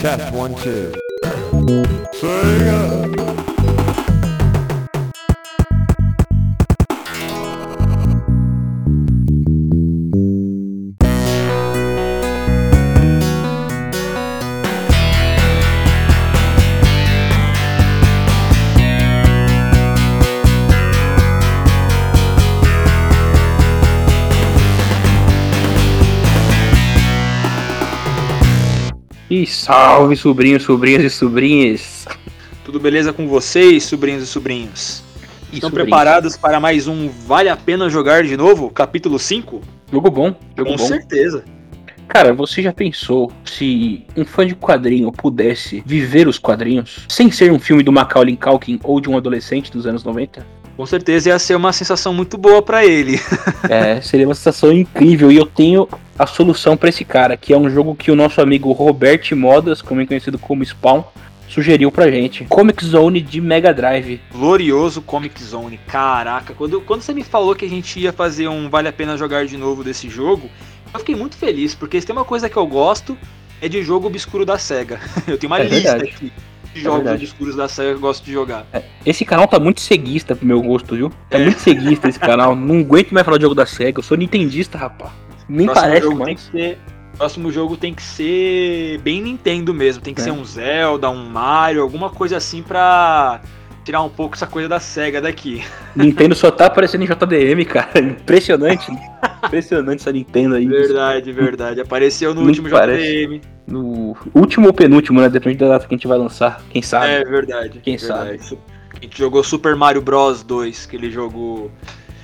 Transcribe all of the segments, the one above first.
Test one, two. Sega. Salve, sobrinhos, sobrinhas e sobrinhas. Tudo beleza com vocês, sobrinhos e sobrinhos? E Estão sobrinhos. preparados para mais um Vale a Pena Jogar de Novo, capítulo 5? Jogo bom, jogo Com bom. certeza. Cara, você já pensou se um fã de quadrinho pudesse viver os quadrinhos sem ser um filme do Macaulay Culkin ou de um adolescente dos anos 90? Com certeza ia ser uma sensação muito boa para ele. É, seria uma sensação incrível e eu tenho a solução pra esse cara, que é um jogo que o nosso amigo Robert Modas, também conhecido como Spawn, sugeriu pra gente. Comic Zone de Mega Drive. Glorioso Comic Zone. Caraca, quando, quando você me falou que a gente ia fazer um Vale a Pena Jogar de Novo desse jogo, eu fiquei muito feliz, porque se tem uma coisa que eu gosto, é de jogo obscuro da SEGA. Eu tenho uma É lista verdade. aqui de É jogos verdade. obscuros da SEGA que eu gosto de jogar. Esse canal tá muito ceguista pro meu gosto, viu? Tá É. muito ceguista esse canal. Não aguento mais falar de jogo da SEGA. Eu sou nintendista, rapaz. Nem Próximo parece jogo tem mais. que ser. Próximo jogo tem que ser bem Nintendo mesmo. Tem que É. ser um Zelda, um Mario, alguma coisa assim pra tirar um pouco essa coisa da SEGA daqui. Nintendo só tá aparecendo em JDM, cara. Impressionante. Impressionante essa Nintendo aí. Verdade, verdade. Apareceu no Não último parece. JDM. No último ou penúltimo, né? Depende da data que a gente vai lançar. Quem sabe? É verdade. Quem verdade. A gente jogou Super Mario Bros 2, aquele jogo.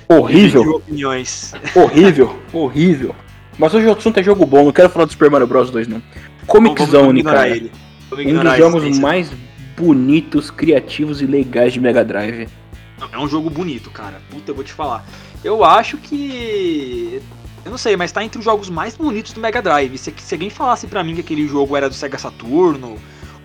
Horrível, opiniões. horrível, horrível. Mas hoje o assunto é jogo bom. Não quero falar do Super Mario Bros 2, não. Comic Vamos- vamos Zone, ignorar cara. ele. Vamos Um ignorar dos a jogos existência. mais bonitos, criativos e legais de Mega Drive. Não, É um jogo bonito, cara. Puta, eu vou te falar. Eu acho que. Eu não sei, mas tá entre os jogos mais bonitos do Mega Drive. Se, se alguém falasse pra mim que aquele jogo era do Sega Saturno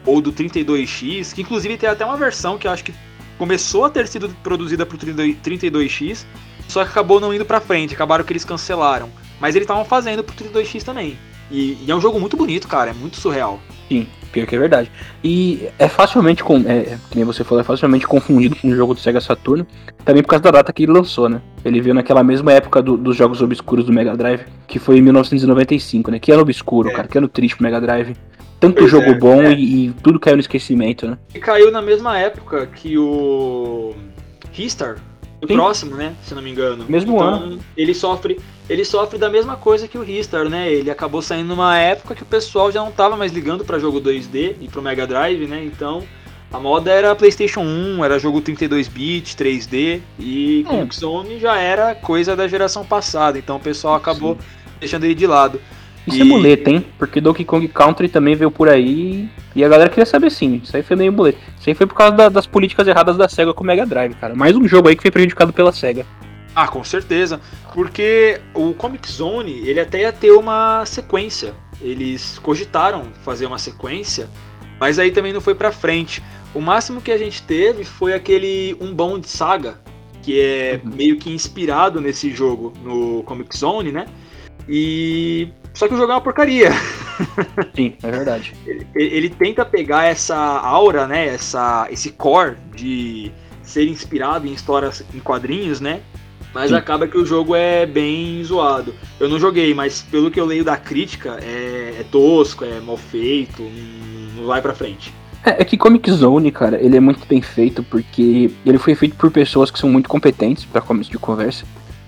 ou do 32X, que inclusive tem até uma versão que eu acho que começou a ter sido produzida pro 32 32X, só que acabou não indo pra frente, acabaram que eles cancelaram. Mas eles estavam fazendo pro 32X também. E, e é um jogo muito bonito, cara, é muito surreal. Sim, pior que é verdade. E é facilmente, com, é, que nem você falou, é facilmente confundido com o jogo do Sega Saturno, também por causa da data que ele lançou, né? Ele veio naquela mesma época do- dos jogos obscuros do Mega Drive, que foi em 1995, né? Que ano obscuro, É. cara, que ano triste pro Mega Drive. Tanto Pois jogo é, bom é. E, e tudo caiu no esquecimento, né? E caiu na mesma época que o Ristar, o Sim. próximo, né? Se não me engano. Mesmo então, ano. Ele sofre, ele sofre da mesma coisa que o Ristar, né? Ele acabou saindo numa época que o pessoal já não tava mais ligando pra jogo 2D e pro Mega Drive, né? Então, a moda era PlayStation 1, era jogo 32 bit, 3D e É. Zone já era coisa da geração passada. Então, o pessoal acabou deixando ele de lado. Isso E- é muleta, hein? Porque Donkey Kong Country também veio por aí e a galera queria saber sim. Isso aí foi meio muleta. Isso aí foi por causa da- das políticas erradas da SEGA com o Mega Drive, cara. Mais um jogo aí que foi prejudicado pela SEGA. Ah, com certeza. Porque o Comic Zone, ele até ia ter uma sequência. Eles cogitaram fazer uma sequência, mas aí também não foi pra frente. O máximo que a gente teve foi aquele Unbound Saga, que é Uhum. meio que inspirado nesse jogo no Comic Zone, né? E só que o jogo é uma porcaria. Sim, é verdade. Ele, ele tenta pegar essa aura, né? Essa, esse core de ser inspirado em histórias em quadrinhos, né? Mas Sim. acaba que o jogo é bem zoado. Eu não joguei, mas pelo que eu leio da crítica, é, é tosco, é mal feito, não, vai pra frente. É, é que Comic Zone, cara, ele é muito bem feito porque ele foi feito por pessoas que são muito competentes para começo de conversa.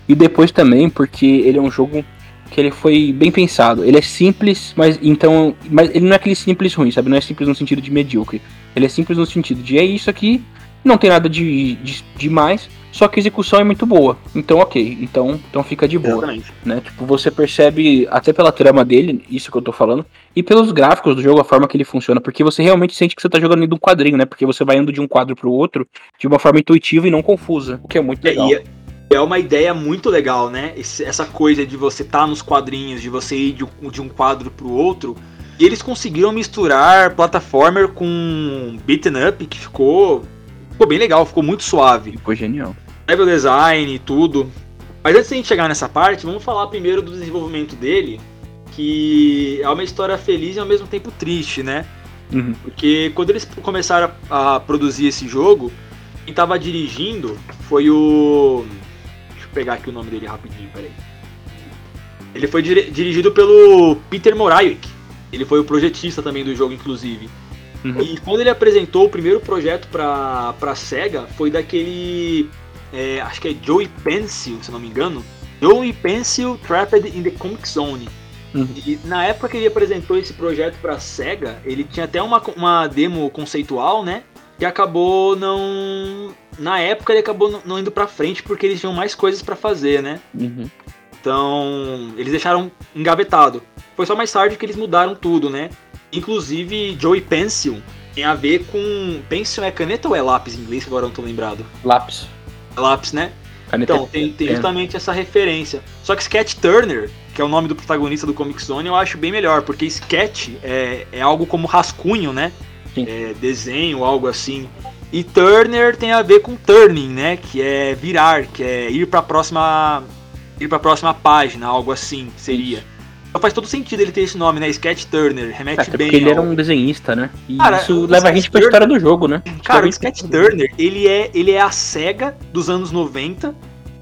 E depois também porque ele é um jogo que ele foi bem pensado. Ele é simples, mas então, mas ele não é aquele simples ruim, sabe? Não é simples no sentido de medíocre. Ele é simples no sentido de é isso aqui, não tem nada de de demais, só que a execução é muito boa. Então, OK, então, então fica de boa Exatamente. né? Tipo, você percebe até pela trama dele, isso que eu tô falando, e pelos gráficos do jogo, a forma que ele funciona, porque você realmente sente que você tá jogando dentro de um quadrinho, né? Porque você vai indo de um quadro pro outro de uma forma intuitiva e não confusa, o que é muito É, legal. e é- uma ideia muito legal, né? Esse- essa coisa de você estar nos quadrinhos, de você ir de, um- de um quadro pro outro. E eles conseguiram misturar plataformer com beaten up, que ficou, ficou bem legal, ficou muito suave. Ficou genial. level design e tudo. Mas antes de a gente chegar nessa parte, vamos falar primeiro do desenvolvimento dele, que é uma história feliz e ao mesmo tempo triste, né? Uhum. Porque quando eles começaram a, a produzir esse jogo, quem tava dirigindo foi o. Pegar aqui o nome dele rapidinho, peraí. Ele foi dir- dirigido pelo Peter Morawick. Ele foi o projetista também do jogo, inclusive. Uhum. E quando ele apresentou o primeiro projeto pra, pra SEGA, foi daquele. é, acho que é Joey Pencil, se não me engano. Joey Pencil Trapped in the Comic Zone. Uhum. E na época que ele apresentou esse projeto pra SEGA, ele tinha até uma, uma demo conceitual, né? Que acabou não. Na época ele acabou não- indo pra frente porque eles tinham mais coisas pra fazer, né? Uhum. Então, eles deixaram engavetado. Foi só mais tarde que eles mudaram tudo, né? Inclusive, Joey Pencil tem a ver com. Pencil é caneta ou é lápis em inglês, agora eu não tô lembrado? Lápis. É lápis, né? Caneta Então, tem, tem é. justamente essa referência. Só que Sketch Turner, que é o nome do protagonista do Comic Zone, eu acho bem melhor, porque sketch é, é algo como rascunho, né? É desenho, algo assim. E Turner tem a ver com turning, né? Que é virar, que é ir pra próxima. ir pra próxima página, algo assim seria. Então faz todo sentido ele ter esse nome, né? Sketch Turner, remete Até bem. porque ele ao- era um desenhista, né? E Cara, isso leva a gente pra Turner- história do jogo, né? Cara, o Sketch Turner, ele é, ele é a SEGA dos anos 90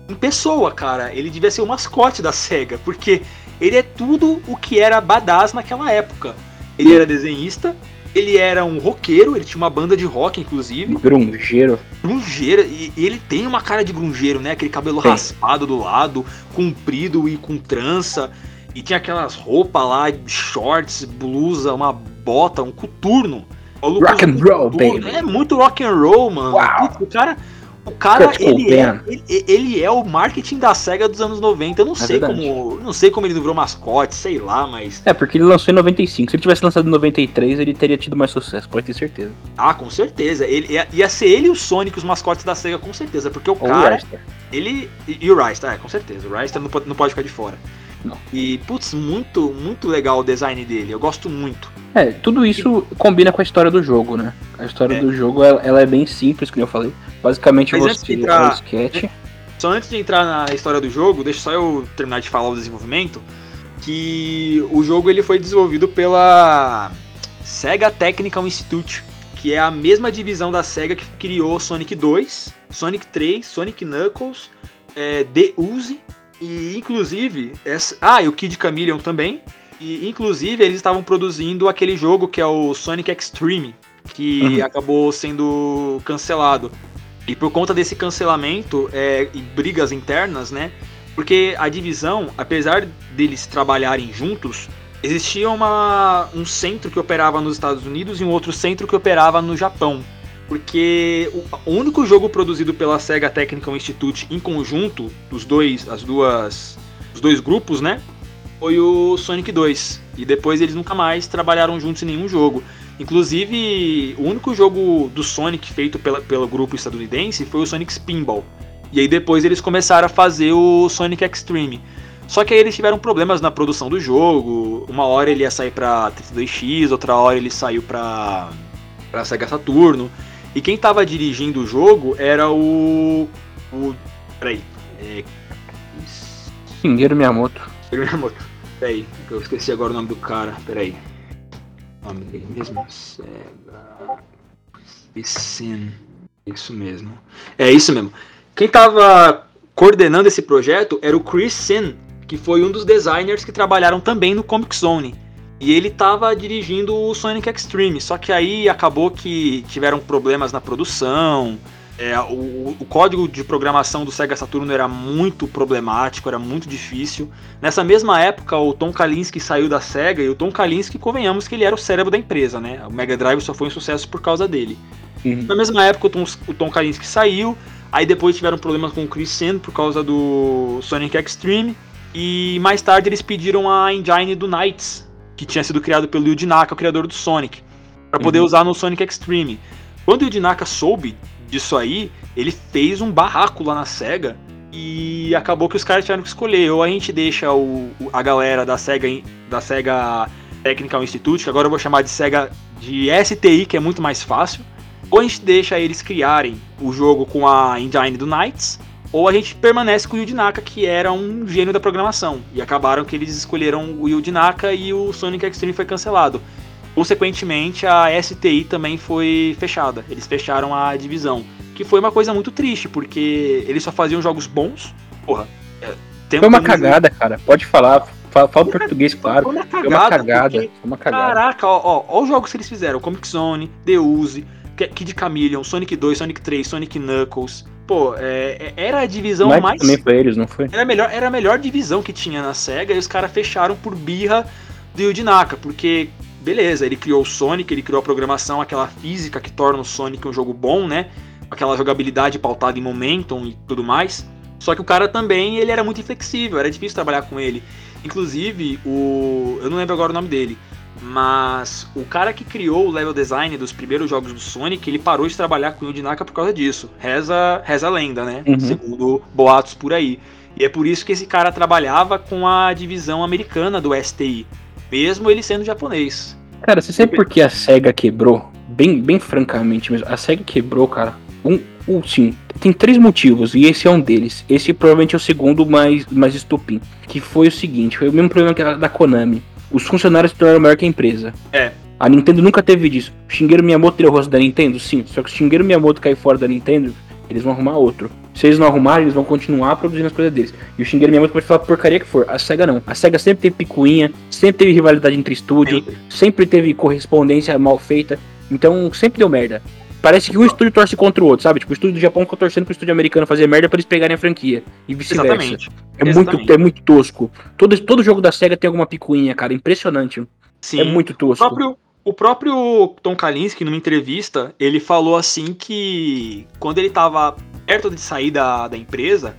em pessoa, cara. Ele devia ser o mascote da SEGA, porque ele é tudo o que era badass naquela época. Ele era desenhista, ele era um roqueiro, ele tinha uma banda de rock, inclusive. Grungeiro. Grungeiro, e ele tem uma cara de grungeiro, né? Aquele cabelo Tem. raspado do lado, comprido e com trança. E tinha aquelas roupas lá, shorts, blusa, uma bota, um coturno. Rock and roll, baby. É muito rock and roll, mano. Putz, o cara, o cara ele, é, ele, ele é o marketing da SEGA dos anos 90. Eu não sei verdade. como. Não sei como ele não virou mascote, sei lá, mas. É, porque ele lançou em 95. Se ele tivesse lançado em 93, ele teria tido mais sucesso, pode ter certeza. Ah, com certeza. Ele, ia, ia ser ele e o Sonic os mascotes da SEGA, com certeza. Porque o Ou cara. o. Ele. E e o Ryster, é, com certeza. O Ryster não pode, não pode ficar de fora. Não. E, putz, muito, muito legal o design dele. Eu gosto muito. É, tudo isso combina com a história do jogo, né? A história É. do jogo, ela, ela é bem simples, como eu falei. Basicamente Mas você entrar- é o sketch. Só antes de entrar na história do jogo, deixa só eu terminar de falar o desenvolvimento. Que o jogo ele foi desenvolvido pela Sega Technical Institute, que é a mesma divisão da Sega que criou Sonic 2, Sonic 3, Sonic Knuckles, é, The Uzi e inclusive essa, ah, e o Kid Chameleon também. E inclusive eles estavam produzindo aquele jogo que é o Sonic Extreme, que Uhum. acabou sendo cancelado. E por conta desse cancelamento é, e brigas internas, né? Porque a divisão, apesar deles trabalharem juntos, existia uma, um centro que operava nos Estados Unidos e um outro centro que operava no Japão. Porque o, único jogo produzido pela Sega Technical Institute em conjunto, os dois, as duas, os dois grupos, né? Foi o Sonic 2. E depois eles nunca mais trabalharam juntos em nenhum jogo. Inclusive, o único jogo do Sonic feito pela, pelo grupo estadunidense foi o Sonic Spinball. E aí depois eles começaram a fazer o Sonic Extreme. Só que aí eles tiveram problemas na produção do jogo. Uma hora ele ia sair pra 32X, outra hora ele saiu pra, pra Sega Saturno. E quem tava dirigindo o jogo era o. o peraí. É, Shigeru Miyamoto. Miyamoto. Peraí, eu esqueci agora o nome do cara. Peraí. O nome dele mesmo? Sega. Piscin. Isso mesmo. É isso mesmo. Quem tava coordenando esse projeto era o Chris Sin, que foi um dos designers que trabalharam também no Comic Zone. E ele tava dirigindo o Sonic Extreme, só que aí acabou que tiveram problemas na produção. é, o, o código de programação do Sega Saturno era muito problemático, era muito difícil. Nessa mesma época, o Tom Kalinske saiu da Sega e o Tom Kalinske, convenhamos que ele era o cérebro da empresa, né? O Mega Drive só foi um sucesso por causa dele. Uhum. Na mesma época, o Tom, o Tom Kalinske saiu, aí depois tiveram problemas com o Chris Sen por causa do Sonic Extreme, e mais tarde eles pediram a engine do Knights, que tinha sido criado pelo Yuji Naka, o criador do Sonic, para poder Uhum. usar no Sonic Extreme. Quando o Yuji Naka soube disso aí, ele fez um barraco lá na SEGA, e acabou que os caras tiveram que escolher, ou a gente deixa o, a galera da SEGA, da SEGA Technical Institute, que agora eu vou chamar de SEGA de STI, que é muito mais fácil, ou a gente deixa eles criarem o jogo com a engine do Knights, ou a gente permanece com o Yuji Naka, que era um gênio da programação. E acabaram que eles escolheram o Yuji Naka e o Sonic Extreme foi cancelado. Consequentemente, a STI também foi fechada. Eles fecharam a divisão. Que foi uma coisa muito triste, porque eles só faziam jogos bons. Porra. É, foi uma cagada, cara. Pode falar. Fala, fala português, claro. Foi uma cagada. Foi uma cagada. Porque, foi uma cagada. Caraca, ó, ó, ó, os jogos que eles fizeram: Comic Zone, The Uzi, Kid Chameleon, Sonic 2, Sonic 3, Sonic Knuckles. Pô, é, é era a divisão Mas mais. Também foi eles, não foi? Era a, melhor, era a melhor divisão que tinha na SEGA e os caras fecharam por birra do Yuji Naka, porque, beleza, ele criou o Sonic, ele criou a programação, aquela física que torna o Sonic um jogo bom, né? Aquela jogabilidade pautada em momentum e tudo mais. Só que o cara também, ele era muito inflexível, era difícil trabalhar com ele. Inclusive, o. Eu não lembro agora o nome dele. Mas o cara que criou o level design dos primeiros jogos do Sonic, ele parou de trabalhar com o Yuji Naka por causa disso. Reza, reza a lenda, né? Uhum. Segundo boatos por aí. E é por isso que esse cara trabalhava com a divisão americana do STI, mesmo ele sendo japonês. Cara, você sabe por que a SEGA quebrou? Bem, bem francamente mesmo. A SEGA quebrou, cara. Um, um, sim, tem três motivos, e esse é um deles. Esse provavelmente é o segundo mais, mais estupim. Que foi o seguinte: foi o mesmo problema da Konami os funcionários se tornaram maior que a empresa. É. A Nintendo nunca teve disso. O Shigeru Miyamoto tirou o rosto da Nintendo? Sim. Só que se o Shigeru Miyamoto cair fora da Nintendo, eles vão arrumar outro. Se eles não arrumarem, eles vão continuar produzindo as coisas deles. E o Shigeru Miyamoto pode falar porcaria que for. A SEGA não. A SEGA sempre teve picuinha, sempre teve rivalidade entre estúdio, sempre, sempre teve correspondência mal feita. Então sempre deu merda. Parece que um estúdio torce contra o outro, sabe? Tipo, o estúdio do Japão fica torcendo pro estúdio americano fazer merda pra eles pegarem a franquia. E vice-versa. Exatamente. É Exatamente. muito, é muito tosco. Todo, todo jogo da SEGA tem alguma picuinha, cara. Impressionante. Sim. É muito tosco. O próprio, o próprio Tom Kalinske, numa entrevista, ele falou assim que quando ele tava perto de sair da, da empresa,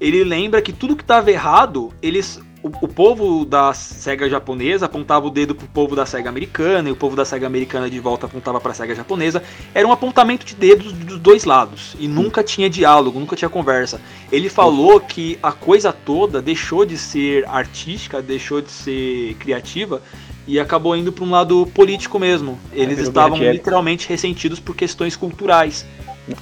ele lembra que tudo que tava errado, eles o, o, povo da SEGA japonesa apontava o dedo pro povo da SEGA americana e o povo da SEGA americana de volta apontava pra SEGA japonesa. Era um apontamento de dedos dos dois lados e nunca tinha diálogo, nunca tinha conversa. Ele falou que a coisa toda deixou de ser artística, deixou de ser criativa e acabou indo para um lado político mesmo. Eles é, estavam literalmente ressentidos por questões culturais.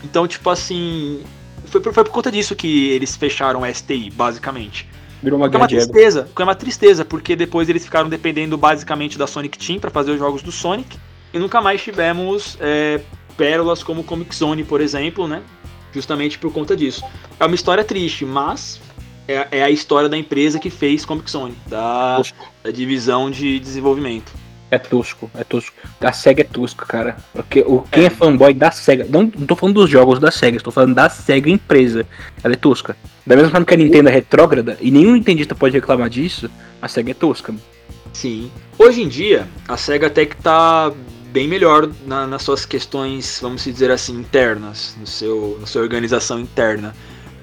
Então, tipo assim, foi por, foi por conta disso que eles fecharam a STI, basicamente. Virou uma grande é uma tristeza, é uma tristeza, porque depois eles ficaram dependendo basicamente da Sonic Team para fazer os jogos do Sonic e nunca mais tivemos é, pérolas como Comic Zone, por exemplo, né? Justamente por conta disso. É uma história triste, mas é, é a história da empresa que fez Comic Zone, da, da divisão de desenvolvimento. É tosco, é tosco. A SEGA é tosco, cara. Porque o, quem é. é fanboy da SEGA. Não, não tô falando dos jogos da SEGA, estou falando da SEGA empresa. Ela é tosca. Da mesma forma que a Nintendo é retrógrada, e nenhum nintendista pode reclamar disso, a SEGA é tosca. Sim. Hoje em dia, a SEGA até que tá bem melhor na, nas suas questões, vamos dizer assim, internas, no seu, na sua organização interna.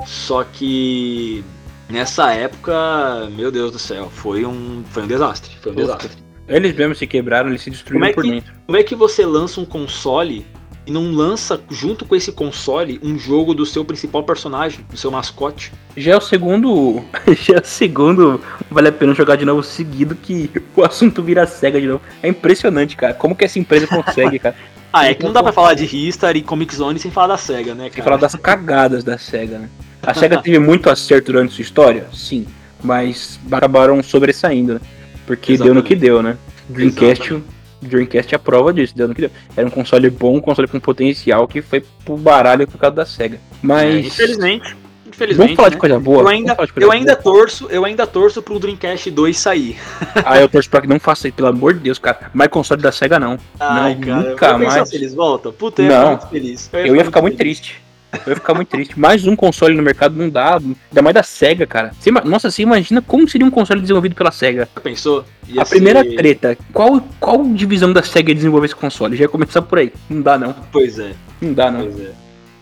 Só que nessa época, meu Deus do céu, foi um, foi um desastre. Foi um desastre. Eles mesmo se quebraram, eles se destruíram é por que, dentro. Como é que você lança um console e não lança junto com esse console um jogo do seu principal personagem, do seu mascote? Já é o segundo. Já é o segundo. Vale a pena jogar de novo seguido que o assunto vira cega de novo. É impressionante, cara. Como que essa empresa consegue, cara? ah, é que não dá pra falar de Ristar e Comic Zone sem falar da SEGA, né, cara? Sem falar das cagadas da SEGA, né? A SEGA teve muito acerto durante sua história? Sim. Mas acabaram sobressaindo, né? Porque Exatamente. deu no que deu, né? Dreamcast, Dreamcast é a prova disso, deu no que deu. Era um console bom, um console com potencial que foi pro baralho por causa da SEGA. Mas. É, infelizmente. Infelizmente. Vamos falar né? de coisa boa. Eu ainda, eu ainda torço, eu ainda torço pro Dreamcast 2 sair. ah, eu torço pra que não faça isso, pelo amor de Deus, cara. Mais console da SEGA não. Ai, não, cara, nunca mais. Se eles voltam? Puta, eu não, ia ficar muito feliz. Eu ia, eu ia ficar muito triste. Eu ia ficar muito triste. Mais um console no mercado não dá. Ainda mais da SEGA, cara. Você, nossa, você imagina como seria um console desenvolvido pela SEGA? Pensou? Ia a ser... primeira treta. Qual, qual divisão da SEGA ia desenvolver esse console? Já ia começar por aí. Não dá, não. Pois é. Não dá, não. Pois é.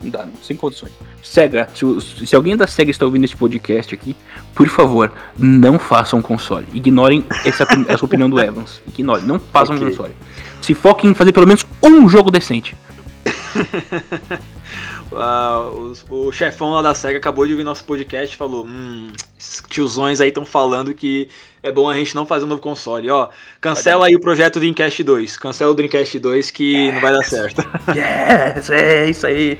Não dá, não. Sem condições. SEGA, se, se alguém da SEGA está ouvindo esse podcast aqui, por favor, não façam um console. Ignorem essa, essa opinião do Evans. Ignorem, não façam okay. um console. Se foquem em fazer pelo menos um jogo decente. Uh, o, o, chefão lá da SEGA acabou de ouvir nosso podcast e falou: Hum, esses tiozões aí estão falando que é bom a gente não fazer um novo console. Ó, cancela aí o projeto Dreamcast 2. Cancela o Dreamcast 2 que yes. não vai dar certo. Yes, é isso aí.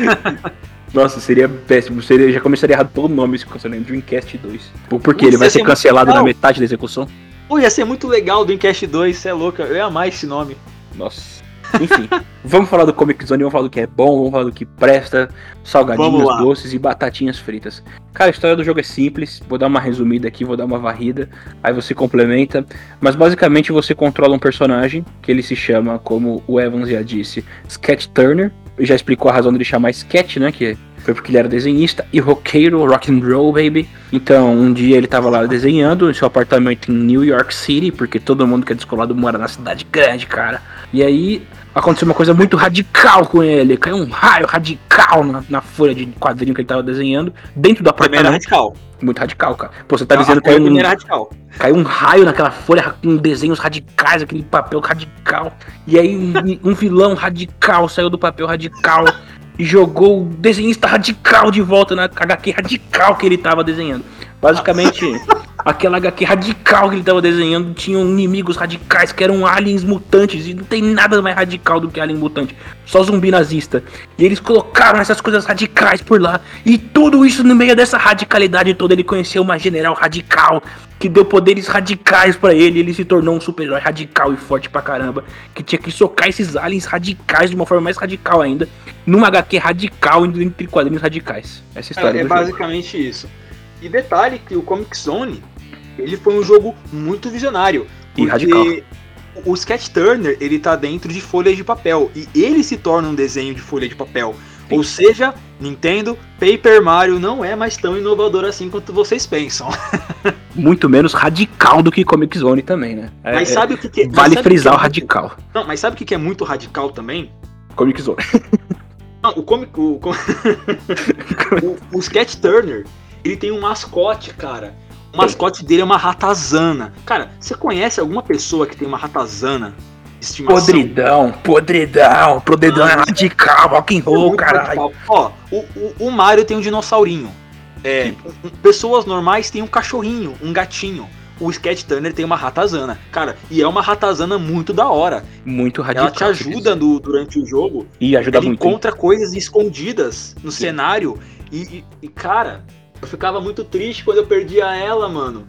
Nossa, seria péssimo. Seria, já começaria errado todo o nome esse console, Dreamcast 2. Porque ele vai ser cancelado na metade da execução? Pô, ia ser muito legal o Dreamcast 2, você é louca. Eu ia amar esse nome. Nossa. Enfim, vamos falar do Comic Zone, vamos falar do que é bom, vamos falar do que presta, salgadinhos, doces e batatinhas fritas. Cara, a história do jogo é simples, vou dar uma resumida aqui, vou dar uma varrida, aí você complementa. Mas basicamente você controla um personagem, que ele se chama, como o Evans já disse, Sketch Turner. Já explicou a razão dele chamar Sketch, né? Que foi porque ele era desenhista e roqueiro, rock and roll, baby. Então, um dia ele tava lá desenhando em seu apartamento em New York City, porque todo mundo que é descolado mora na cidade grande, cara. E aí, aconteceu uma coisa muito radical com ele. Caiu um raio radical na, na folha de quadrinho que ele tava desenhando, dentro do apartamento. radical. Muito radical, cara. Pô, você tá Não, dizendo que caiu um, radical. caiu um raio naquela folha com desenhos radicais, aquele papel radical. E aí um, um vilão radical saiu do papel radical e jogou o desenhista radical de volta na HQ radical que ele tava desenhando. Basicamente, aquela HQ radical que ele tava desenhando tinham inimigos radicais que eram aliens mutantes e não tem nada mais radical do que alien mutante, só zumbi nazista. E eles colocaram essas coisas radicais por lá e tudo isso no meio dessa radicalidade toda ele conheceu uma general radical que deu poderes radicais para ele, ele se tornou um super-herói radical e forte pra caramba, que tinha que socar esses aliens radicais de uma forma mais radical ainda, numa HQ radical entre quadrinhos radicais. Essa história é, é basicamente jogo. isso. E detalhe que o Comic Zone, ele foi um jogo muito visionário. E radical. O Sketch Turner, ele tá dentro de folhas de papel. E ele se torna um desenho de folha de papel. Sim. Ou seja, Nintendo, Paper Mario não é mais tão inovador assim quanto vocês pensam. Muito menos radical do que Comic Zone também, né? É, mas sabe o que, que Vale frisar que é o radical. Não, mas sabe o que é muito radical também? Comic Zone. Não, o Comic. O, o, o Sketch Turner, ele tem um mascote, cara. O mascote dele é uma ratazana. Cara, você conhece alguma pessoa que tem uma ratazana? Estimação? Podridão, podridão, podridão é radical, rock and roll, caralho. Ó, o, o, o Mario tem um dinossaurinho. É, pessoas normais têm um cachorrinho, um gatinho. O Sketch Turner tem uma ratazana. Cara, e é uma ratazana muito da hora. Muito radical. Ela te ajuda no, durante o jogo. E ajuda Ele muito. encontra coisas escondidas no Sim. cenário. E, e, e, cara, eu ficava muito triste quando eu perdia ela, mano.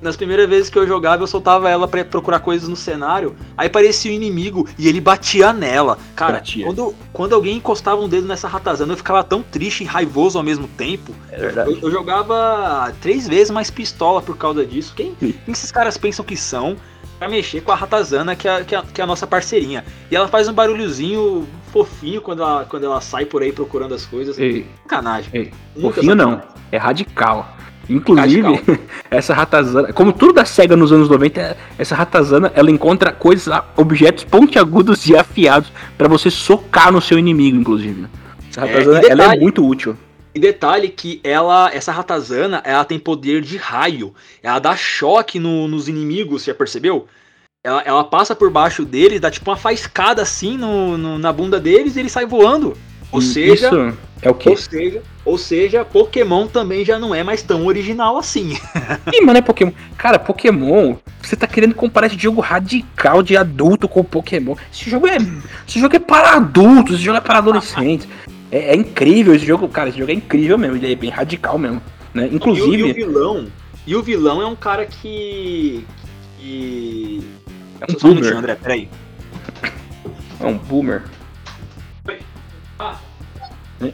Nas primeiras vezes que eu jogava, eu soltava ela para procurar coisas no cenário. Aí parecia um inimigo e ele batia nela. Cara, quando, quando alguém encostava um dedo nessa ratazana, eu ficava tão triste e raivoso ao mesmo tempo. É verdade. Eu, eu jogava três vezes mais pistola por causa disso. Quem, quem esses caras pensam que são? Pra mexer com a ratazana, que é, que, é, que é a nossa parceirinha. E ela faz um barulhozinho fofinho quando ela, quando ela sai por aí procurando as coisas. Ei, sacanagem. Ei, fofinho não, é radical. Inclusive, radical. essa ratazana, como tudo da SEGA nos anos 90, essa ratazana ela encontra coisas, objetos pontiagudos e afiados para você socar no seu inimigo, inclusive. Essa é, ratazana é, detalhe, ela é muito útil. E detalhe que ela, essa ratazana, ela tem poder de raio. Ela dá choque no, nos inimigos, você já percebeu? Ela, ela, passa por baixo deles, dá tipo uma faiscada assim no, no na bunda deles e ele sai voando. Ou seja, Isso é o quê? Ou seja, ou seja, Pokémon também já não é mais tão original assim. Ih, mano, é Pokémon. Cara, Pokémon, você tá querendo comparar esse jogo radical de adulto com Pokémon. Esse jogo é. Esse jogo é para adultos, esse jogo é para adolescentes. É, é, incrível esse jogo, cara. Esse jogo é incrível mesmo, ele é bem radical mesmo. Né? Inclusive. E o, e o vilão. E o vilão é um cara que. que. É um boomer. Um André, peraí. É um boomer. Ah.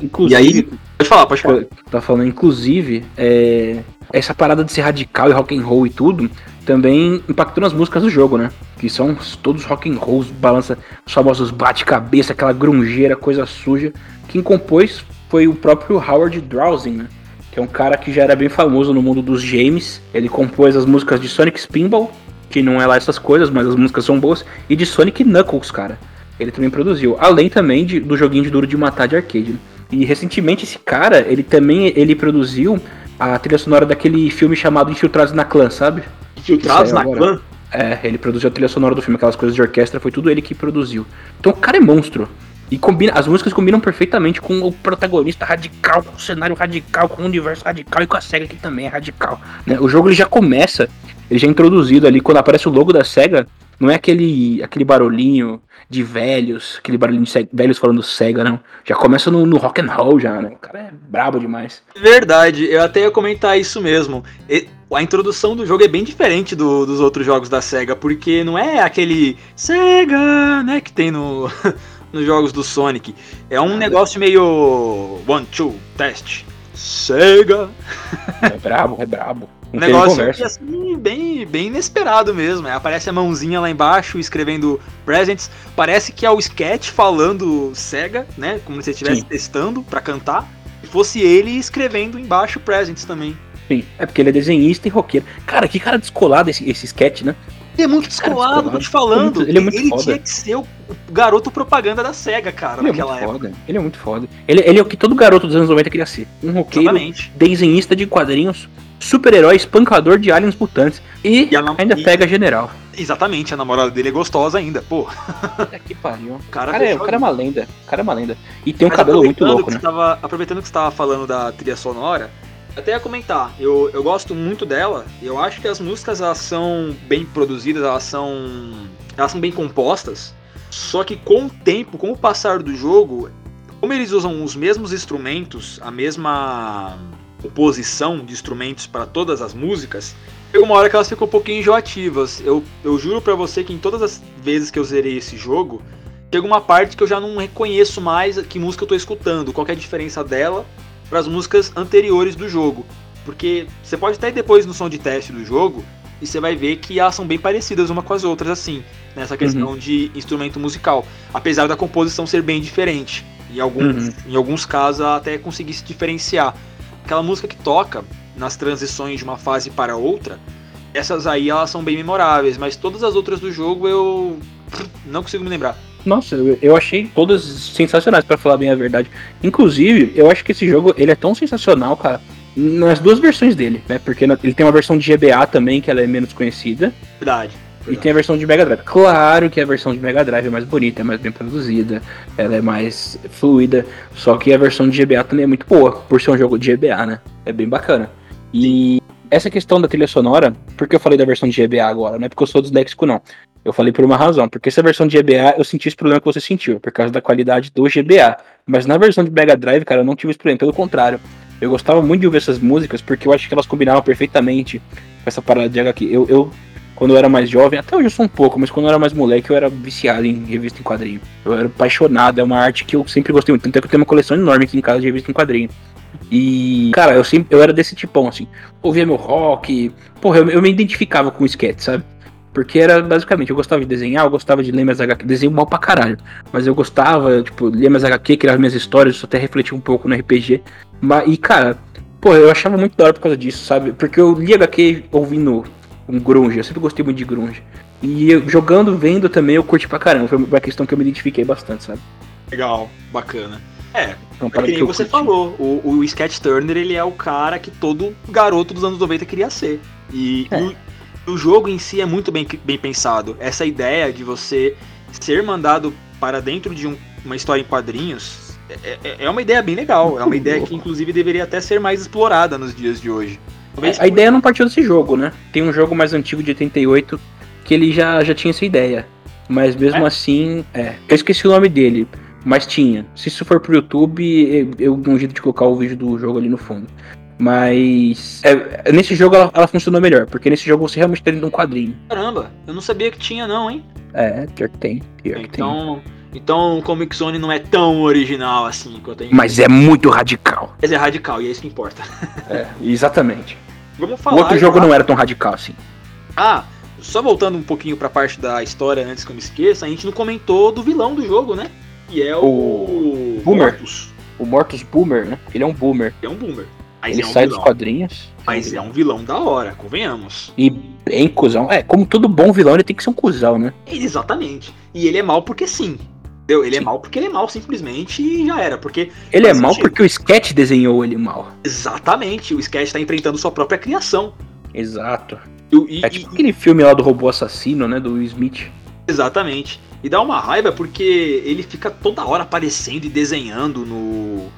Inclusive, e aí. Pode falar, pode falar. Tá falando, inclusive, é, essa parada de ser radical e rock and roll e tudo também impactou nas músicas do jogo, né? Que são todos rock and rolls, balança, os famosos bate-cabeça, aquela grungeira, coisa suja. Quem compôs foi o próprio Howard Drowsing, né? Que é um cara que já era bem famoso no mundo dos games. Ele compôs as músicas de Sonic Spinball, que não é lá essas coisas, mas as músicas são boas, e de Sonic Knuckles, cara. Ele também produziu, além também de, do joguinho de duro de matar de arcade. Né? E recentemente esse cara, ele também ele produziu a trilha sonora daquele filme chamado Infiltrados na Clã, sabe? Infiltrados na Clã? É, ele produziu a trilha sonora do filme, aquelas coisas de orquestra, foi tudo ele que produziu. Então o cara é monstro. E combina, as músicas combinam perfeitamente com o protagonista radical, com o cenário radical, com o universo radical e com a SEGA que também é radical. Né? O jogo ele já começa, ele já é introduzido ali, quando aparece o logo da SEGA, Não é aquele, aquele barulhinho de velhos, aquele barulhinho de velhos falando cega, não. Já começa no, no rock and roll já, né? O cara é brabo demais. Verdade, eu até ia comentar isso mesmo. E, a introdução do jogo é bem diferente do, dos outros jogos da SEGA, porque não é aquele SEGA, né, que tem no, nos jogos do Sonic. É um negócio meio one, two, test. SEGA. É brabo, é brabo. Um negócio assim, bem, bem inesperado mesmo. É, aparece a mãozinha lá embaixo escrevendo presents. Parece que é o sketch falando Sega, né? Como se estivesse testando para cantar. E fosse ele escrevendo embaixo presents também. Sim, é porque ele é desenhista e roqueiro. Cara, que cara descolado esse, esse sketch, né? Ele é muito descolado, tô te falando. Ele, é muito, ele, é ele tinha que ser o garoto propaganda da SEGA, cara, ele é naquela é época. Foda. Ele é muito foda. Ele, ele é o que todo garoto dos anos 90 queria ser. Um roqueiro, Exatamente. desenhista de quadrinhos, super-herói, espancador de aliens mutantes. E, e ainda e... pega general. Exatamente, a namorada dele é gostosa ainda, pô. É que pariu. O cara, cara, é, o cara é uma lenda. O cara é uma lenda. E tem um Mas cabelo muito louco, né? Tava, aproveitando que você tava falando da trilha sonora, até ia comentar, eu, eu gosto muito dela, eu acho que as músicas elas são bem produzidas, elas são, elas são bem compostas, só que com o tempo, com o passar do jogo, como eles usam os mesmos instrumentos, a mesma composição de instrumentos para todas as músicas, chega uma hora que elas ficam um pouquinho enjoativas. Eu, eu juro para você que em todas as vezes que eu zerei esse jogo, chega uma parte que eu já não reconheço mais que música eu tô escutando, qual é a diferença dela para as músicas anteriores do jogo. Porque você pode até ir depois no som de teste do jogo e você vai ver que elas são bem parecidas uma com as outras, assim, nessa questão uhum. de instrumento musical. Apesar da composição ser bem diferente. Em alguns, uhum. em alguns casos ela até conseguir se diferenciar. Aquela música que toca nas transições de uma fase para outra, essas aí elas são bem memoráveis, mas todas as outras do jogo eu não consigo me lembrar. Nossa, eu achei todas sensacionais, para falar bem a verdade. Inclusive, eu acho que esse jogo ele é tão sensacional, cara, nas duas versões dele, né? Porque ele tem uma versão de GBA também, que ela é menos conhecida. Verdade. E tem a versão de Mega Drive. Claro que a versão de Mega Drive é mais bonita, é mais bem produzida, ela é mais fluida. Só que a versão de GBA também é muito boa, por ser um jogo de GBA, né? É bem bacana. E essa questão da trilha sonora, porque eu falei da versão de GBA agora, não é porque eu sou disléxico, não. Eu falei por uma razão, porque essa versão de GBA eu senti esse problema que você sentiu, por causa da qualidade do GBA. Mas na versão de Mega Drive, cara, eu não tive esse problema, pelo contrário. Eu gostava muito de ouvir essas músicas porque eu acho que elas combinavam perfeitamente com essa parada de HQ. Eu, eu, quando eu era mais jovem, até hoje eu sou um pouco, mas quando eu era mais moleque eu era viciado em revista em quadrinho. Eu era apaixonado, é uma arte que eu sempre gostei muito. Tanto é que eu tenho uma coleção enorme aqui em casa de revista em quadrinho. E, cara, eu sempre eu era desse tipão, assim. Ouvia meu rock. Porra, eu, eu me identificava com o sketch, sabe? Porque era basicamente, eu gostava de desenhar, eu gostava de ler minhas HQ, desenho mal pra caralho. Mas eu gostava, tipo, ler minhas HQ, criar minhas histórias, isso até refletir um pouco no RPG. Mas, e cara, pô, eu achava muito da hora por causa disso, sabe? Porque eu li HQ ouvindo um grunge, eu sempre gostei muito de grunge. E eu, jogando, vendo também, eu curti pra caramba. Foi uma questão que eu me identifiquei bastante, sabe? Legal, bacana. É, é que nem você curti. falou, o, o Sketch Turner, ele é o cara que todo garoto dos anos 90 queria ser. E, é. e o jogo em si é muito bem, bem pensado. Essa ideia de você ser mandado para dentro de um, uma história em quadrinhos é, é, é uma ideia bem legal. É uma ideia que, inclusive, deveria até ser mais explorada nos dias de hoje. a ideia não partiu desse jogo, né? Tem um jogo mais antigo de 88 que ele já, já tinha essa ideia. Mas mesmo é? assim, é. Eu esqueci o nome dele, mas tinha. Se isso for pro YouTube, eu dou um jeito de colocar o vídeo do jogo ali no fundo. Mas é, nesse jogo ela, ela, funcionou melhor, porque nesse jogo você realmente tem um quadrinho. Caramba, eu não sabia que tinha não, hein? É, pior que tem. Pior então, que tem. Então, então o Comic Zone não é tão original assim quanto Mas é muito radical. Mas é radical, e é isso que importa. é, exatamente. Vamos falar. O outro jogo não era tão radical assim. Ah, só voltando um pouquinho pra parte da história antes que eu me esqueça, a gente não comentou do vilão do jogo, né? E é o. o... Boomer. Mortus. O Mortus Boomer, né? Ele é um boomer. Ele é um boomer. Mas ele é um sai vilão. dos quadrinhos. Mas é um vilão da hora, convenhamos. E bem cuzão. É, como todo bom vilão, ele tem que ser um cuzão, né? Exatamente. E ele é mal porque sim. Entendeu? Ele é sim. é mal porque ele é mal, simplesmente, e já era. Porque. Ele é mal porque o Sketch desenhou ele mal. Exatamente. O Sketch tá enfrentando sua própria criação. Exato. E, é tipo e, aquele filme lá do robô assassino, né? Do Will Smith. Exatamente. E dá uma raiva porque ele fica toda hora aparecendo e desenhando no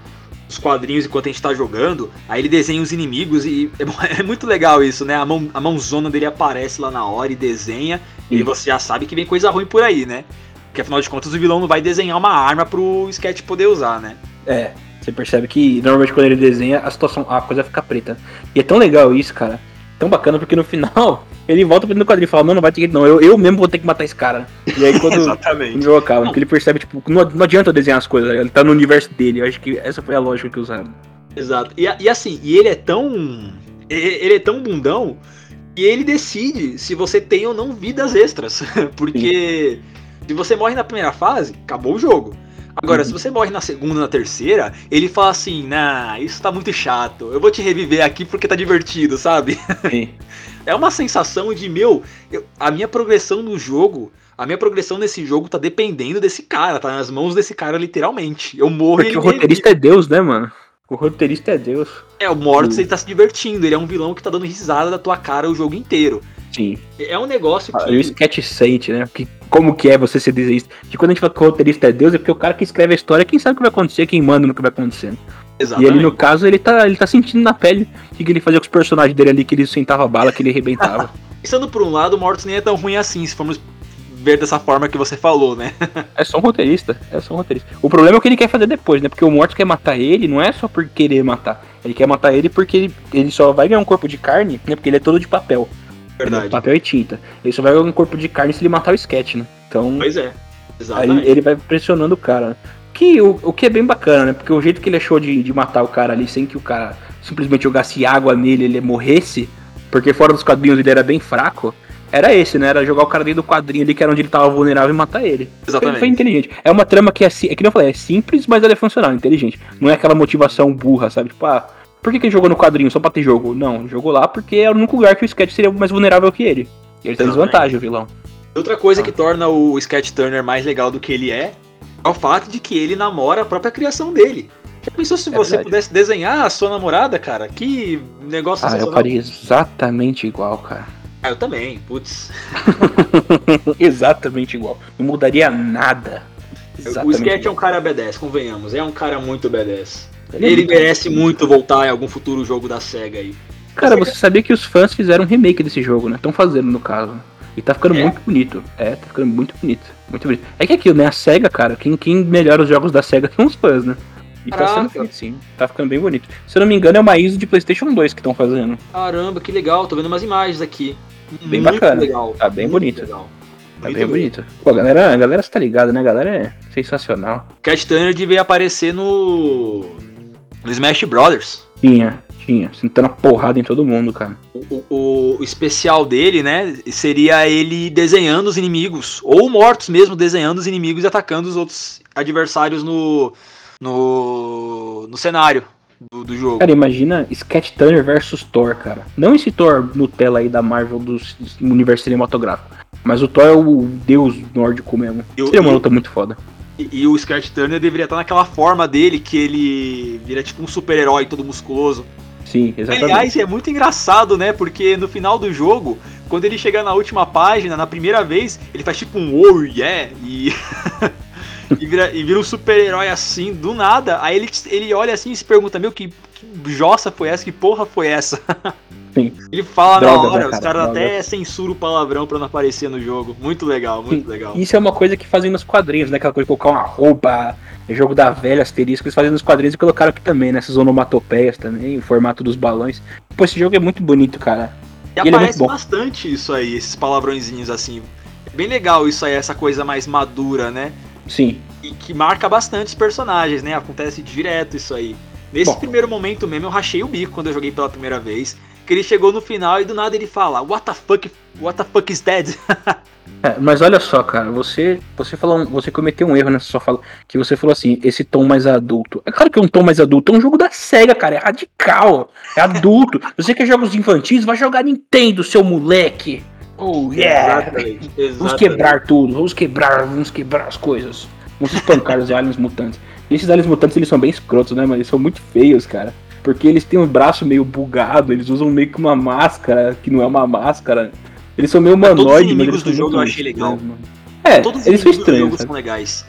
os quadrinhos enquanto a gente tá jogando, aí ele desenha os inimigos e é, é, muito legal isso, né? A, mão, a mãozona dele aparece lá na hora e desenha, Sim. e você já sabe que vem coisa ruim por aí, né? Porque afinal de contas o vilão não vai desenhar uma arma pro Sketch poder usar, né? É, você percebe que normalmente quando ele desenha a situação, a coisa fica preta. E é tão legal isso, cara. Tão bacana porque no final ele volta pro quadrinho e fala, não, não vai ter que não, eu, eu mesmo vou ter que matar esse cara. E aí quando Exatamente. o jogo acaba, porque ele percebe, tipo, não, não adianta eu desenhar as coisas, ele tá no universo dele. Eu acho que essa foi a lógica que usaram. Exato. E, e assim, e ele é tão. Ele é tão bundão que ele decide se você tem ou não vidas extras. Porque Sim. se você morre na primeira fase, acabou o jogo. Agora, uhum. se você morre na segunda, na terceira, ele fala assim, nah, isso tá muito chato. Eu vou te reviver aqui porque tá divertido, sabe? Sim. é uma sensação de, meu, eu, a minha progressão no jogo, a minha progressão nesse jogo tá dependendo desse cara, tá nas mãos desse cara, literalmente. Eu morro Porque o roteirista revive. é Deus, né, mano? O roteirista é Deus. É, o Mortis, ele tá se divertindo, ele é um vilão que tá dando risada da tua cara o jogo inteiro. Sim. É um negócio que. Ah, o sketch sente, né? Que, como que é você ser desenhista. Que quando a gente fala que o roteirista é Deus, é porque o cara que escreve a história, quem sabe o que vai acontecer, quem manda no que vai acontecer. Exatamente. E ele, no caso, ele tá, ele tá sentindo na pele o que ele fazia com os personagens dele ali, que ele sentava bala, que ele arrebentava. Pensando por um lado, o Mortis nem é tão ruim assim, se formos ver dessa forma que você falou, né? é só um roteirista, é só um roteirista. O problema é o que ele quer fazer depois, né? Porque o Mortis quer matar ele, não é só por querer matar. Ele quer matar ele porque ele, ele só vai ganhar um corpo de carne, né? Porque ele é todo de papel. Verdade. Papel e tinta. Ele só vai ganhar um corpo de carne se ele matar o sketch, né? Então. Pois é. Exatamente. Aí ele vai pressionando o cara. Que, o, o que é bem bacana, né? Porque o jeito que ele achou de, de matar o cara ali sem que o cara simplesmente jogasse água nele ele morresse, porque fora dos quadrinhos ele era bem fraco, era esse, né? Era jogar o cara dentro do quadrinho ali, que era onde ele tava vulnerável e matar ele. Exatamente. Foi, foi inteligente. É uma trama que é, é que eu falei, é simples, mas ela é funcional, inteligente. Não é aquela motivação burra, sabe? Tipo, ah, por que, que ele jogou no quadrinho só pra ter jogo? Não, jogou lá porque era o único lugar que o Sketch seria mais vulnerável que ele. Ele tem desvantagem, o vilão. Outra coisa ah. que torna o Sketch Turner mais legal do que ele é é o fato de que ele namora a própria criação dele. Já pensou se é você verdade. pudesse desenhar a sua namorada, cara? Que negócio Ah, eu faria exatamente igual, cara. Ah, eu também, putz. exatamente igual. Não mudaria nada. Exatamente o Sketch igual. é um cara B10, convenhamos. É um cara muito B10. Ele, ele merece muito voltar em algum futuro jogo da SEGA aí. Cara, você sabia que os fãs fizeram um remake desse jogo, né? Estão fazendo, no caso. E tá ficando é? muito bonito. É, tá ficando muito bonito. Muito bonito. É que aquilo, né? A SEGA, cara, quem, quem melhora os jogos da SEGA são os fãs, né? E Caraca. tá sendo feito, sim. Tá ficando bem bonito. Se eu não me engano, é uma ISO de PlayStation 2 que estão fazendo. Caramba, que legal. Tô vendo umas imagens aqui. Bem muito bacana. Legal. Tá bem muito bonito. Legal. Tá muito bem bonito. Pô, a galera, a galera está ligada, né? A galera é sensacional. Cat Turner devia aparecer no. No Smash Brothers. Tinha, tinha. Sentando a porrada em todo mundo, cara. O, o, o, especial dele, né? Seria ele desenhando os inimigos. Ou mortos mesmo, desenhando os inimigos e atacando os outros adversários no. no. no cenário do, do, jogo. Cara, imagina Sketch Turner versus Thor, cara. Não esse Thor Nutella aí da Marvel do, do universo cinematográfico. Mas o Thor é o deus nórdico mesmo. Eu, Seria uma luta muito foda. E, e, o Sketch Turner deveria estar naquela forma dele que ele vira tipo um super-herói todo musculoso. Sim, exatamente. Aliás, é muito engraçado, né? Porque no final do jogo, quando ele chega na última página, na primeira vez, ele faz tipo um oh yeah! E. e, vira, e vira um super-herói assim, do nada. Aí ele, ele olha assim e se pergunta: Meu, que, que jossa foi essa? Que porra foi essa? Sim. Ele fala droga, na hora, né, os caras até censuram o palavrão pra não aparecer no jogo. Muito legal, muito Sim. legal. Isso é uma coisa que fazem nos quadrinhos, né? Aquela coisa de colocar uma roupa, jogo da velha, asterisco, eles fazem nos quadrinhos e colocaram aqui também, nessas onomatopeias também, o formato dos balões. Pô, esse jogo é muito bonito, cara. E, e aparece é bastante isso aí, esses palavrõezinhos assim. É bem legal isso aí, essa coisa mais madura, né? Sim. E que marca bastante os personagens, né? Acontece direto isso aí. Nesse Bom. primeiro momento mesmo, eu rachei o bico quando eu joguei pela primeira vez. Que ele chegou no final e do nada ele fala, What the fuck, what the fuck is dead? é, mas olha só, cara, você você falou, você cometeu um erro nessa sua fala, que você falou assim, esse tom mais adulto. É claro que é um tom mais adulto, é um jogo da SEGA, cara, é radical, é adulto. você quer jogos infantis, vai jogar Nintendo, seu moleque. Oh yeah! Exatamente, exatamente. Vamos quebrar tudo, vamos quebrar, vamos quebrar as coisas. Vamos espancar os aliens mutantes. E esses aliens mutantes eles são bem escrotos, né, mas eles são muito feios, cara. Porque eles têm um braço meio bugado, eles usam meio que uma máscara, que não é uma máscara. Eles são meio humanoides. Todos os inimigos do jogo eu achei legal. É, todos os eles são estranhos. são legais.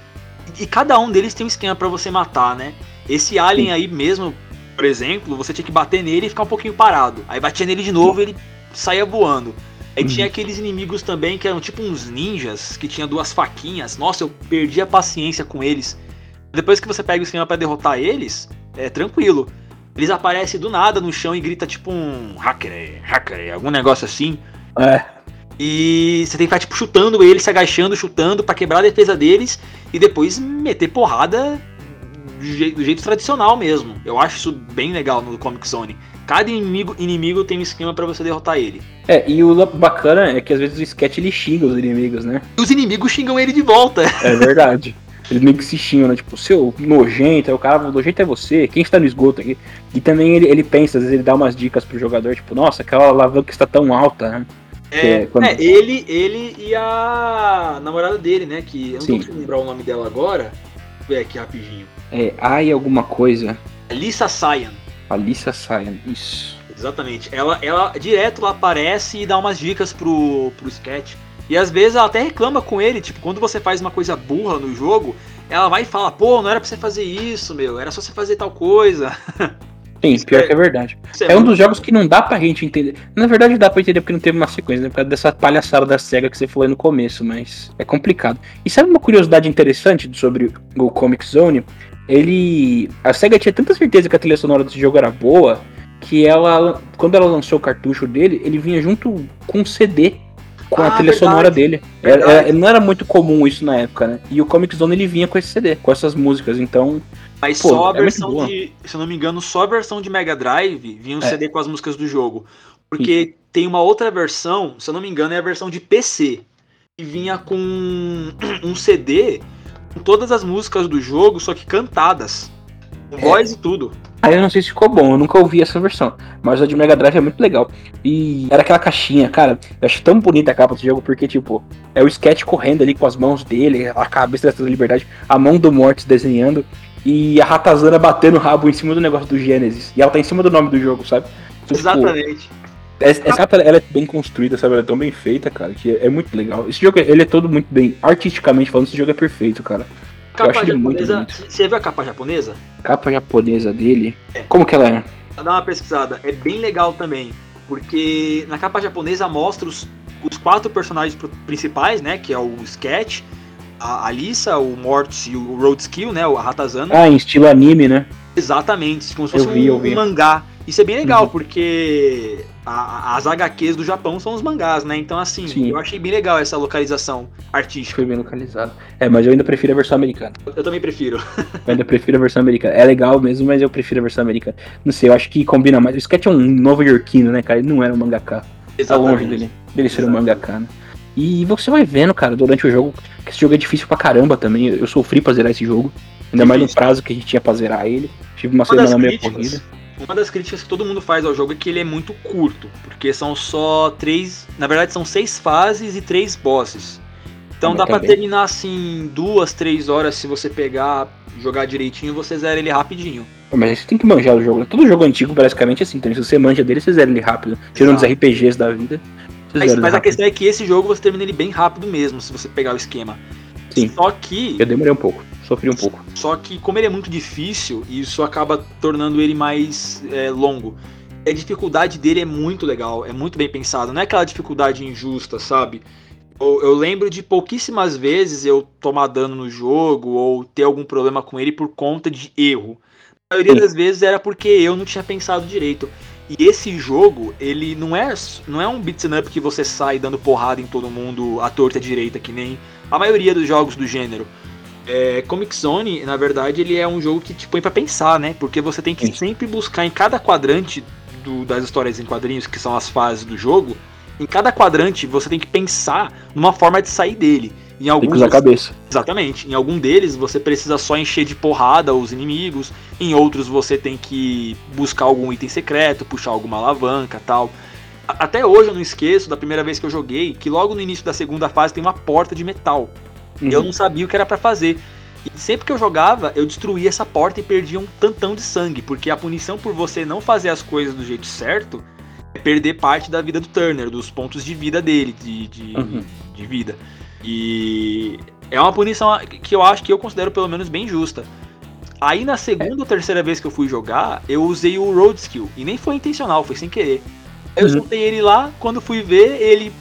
E cada um deles tem um esquema para você matar, né? Esse alien aí mesmo, por exemplo, você tinha que bater nele e ficar um pouquinho parado. Aí batia nele de novo e ele saía voando. Aí uhum. tinha aqueles inimigos também que eram tipo uns ninjas, que tinha duas faquinhas. Nossa, eu perdi a paciência com eles. Depois que você pega o esquema para derrotar eles, é tranquilo. Eles aparecem do nada no chão e grita tipo um hacker, hacker, algum negócio assim. É. E você tem que ficar tipo chutando eles, se agachando, chutando para quebrar a defesa deles e depois meter porrada do jeito, do jeito, tradicional mesmo. Eu acho isso bem legal no Comic Zone. Cada inimigo, inimigo tem um esquema para você derrotar ele. É, e o bacana é que às vezes o sketch ele xinga os inimigos, né? E os inimigos xingam ele de volta. É verdade. Eles meio que se xingam, né? Tipo, seu nojento, é o cara, o nojento é você, quem está no esgoto aqui? E também ele, ele pensa, às vezes ele dá umas dicas pro jogador, tipo, nossa, aquela alavanca está tão alta, né? É, é, quando... é, ele, ele e a namorada dele, né? Que eu não Sim. conseguindo lembrar o nome dela agora. Ver aqui rapidinho. É, ai alguma coisa. Alissa Cyan. Alissa Cyan, isso. Exatamente. Ela, ela direto lá aparece e dá umas dicas pro, pro sketch. E às vezes ela até reclama com ele, tipo, quando você faz uma coisa burra no jogo, ela vai e fala, pô, não era pra você fazer isso, meu, era só você fazer tal coisa. Sim, pior é, que é verdade. É, é, um dos jogos que não dá pra gente entender. Na verdade dá pra entender porque não teve uma sequência, né? Por causa dessa palhaçada da SEGA que você falou aí no começo, mas é complicado. E sabe uma curiosidade interessante sobre o Comic Zone? Ele. A SEGA tinha tanta certeza que a trilha sonora desse jogo era boa que ela. Quando ela lançou o cartucho dele, ele vinha junto com um CD com ah, a trilha verdade, sonora dele. Era, era, não era muito comum isso na época, né? E o Comic Zone ele vinha com esse CD, com essas músicas, então. Mas pô, só a é versão de. Se eu não me engano, só a versão de Mega Drive vinha um é. CD com as músicas do jogo. Porque Sim. tem uma outra versão, se eu não me engano, é a versão de PC. Que vinha com um CD com todas as músicas do jogo, só que cantadas. É. voz e tudo. Aí eu não sei se ficou bom, eu nunca ouvi essa versão. Mas a de Mega Drive é muito legal. E era aquela caixinha, cara. Eu acho tão bonita a capa do jogo, porque, tipo, é o sketch correndo ali com as mãos dele, a cabeça da liberdade, a mão do Mortis desenhando, e a Ratazana batendo o rabo em cima do negócio do Genesis. E ela tá em cima do nome do jogo, sabe? Então, tipo, Exatamente. essa capa ela é bem construída, sabe? Ela é tão bem feita, cara, que é muito legal. Esse jogo, ele é todo muito bem, artisticamente falando, esse jogo é perfeito, cara. Capa japonesa. Você viu a capa japonesa? Capa japonesa dele? É. Como que ela é? Dá uma pesquisada. É bem legal também. Porque na capa japonesa mostra os, os quatro personagens principais, né? Que é o Sketch, a Alissa, o Mortis e o Roadskill, né? O Ratazana. Ah, em estilo anime, né? Exatamente, como se fosse vi, um, um, mangá. Isso é bem legal, uhum. porque a, as HQs do Japão são os mangás, né? Então, assim, Sim. eu achei bem legal essa localização artística. Foi bem localizado. É, mas eu ainda prefiro a versão americana. Eu, também prefiro. eu ainda prefiro a versão americana. É legal mesmo, mas eu prefiro a versão americana. Não sei, eu acho que combina mais. O Sketch é um novo iorquino, né, cara? Ele não era um mangaka. Exatamente. Tá longe dele, dele ser um mangaka, né? E você vai vendo, cara, durante o jogo, que esse jogo é difícil pra caramba também. Eu sofri pra zerar esse jogo. Ainda mais no prazo que a gente tinha pra zerar ele. Tive uma, uma semana meio corrida. Uma das críticas que todo mundo faz ao jogo é que ele é muito curto, porque são só três, na verdade são seis fases e três bosses. Então dá para terminar assim duas, três horas se você pegar, jogar direitinho, você zera ele rapidinho. Mas você tem que manjar o jogo. Todo jogo antigo basicamente é assim, então se você manja dele, você zera ele rápido. Tirando os RPGs da vida. Mas, mas a questão é que esse jogo você termina ele bem rápido mesmo, se você pegar o esquema. Sim. Só que. Eu demorei um pouco sofri um pouco. Só que como ele é muito difícil, isso acaba tornando ele mais é, longo. A dificuldade dele é muito legal, é muito bem pensado. Não é aquela dificuldade injusta, sabe? Eu, eu lembro de pouquíssimas vezes eu tomar dano no jogo ou ter algum problema com ele por conta de erro. A maioria Sim. das vezes era porque eu não tinha pensado direito. E esse jogo, ele não é, não é um beat'em up que você sai dando porrada em todo mundo à torta direita, que nem a maioria dos jogos do gênero. É, Comic Zone, na verdade, ele é um jogo que te põe para pensar, né? Porque você tem que Sim. sempre buscar em cada quadrante do, das histórias em quadrinhos, que são as fases do jogo, em cada quadrante você tem que pensar numa forma de sair dele. Em alguns, tem que usar a cabeça. Exatamente. Em algum deles você precisa só encher de porrada os inimigos. Em outros você tem que buscar algum item secreto, puxar alguma alavanca tal. Até hoje eu não esqueço da primeira vez que eu joguei que logo no início da segunda fase tem uma porta de metal. Uhum. Eu não sabia o que era para fazer. E sempre que eu jogava, eu destruía essa porta e perdia um tantão de sangue, porque a punição por você não fazer as coisas do jeito certo é perder parte da vida do Turner, dos pontos de vida dele, de, de, uhum. de vida. E é uma punição que eu acho que eu considero pelo menos bem justa. Aí na segunda ou terceira vez que eu fui jogar, eu usei o Road Skill. E nem foi intencional, foi sem querer. Eu Uhum. soltei ele lá, quando fui ver, ele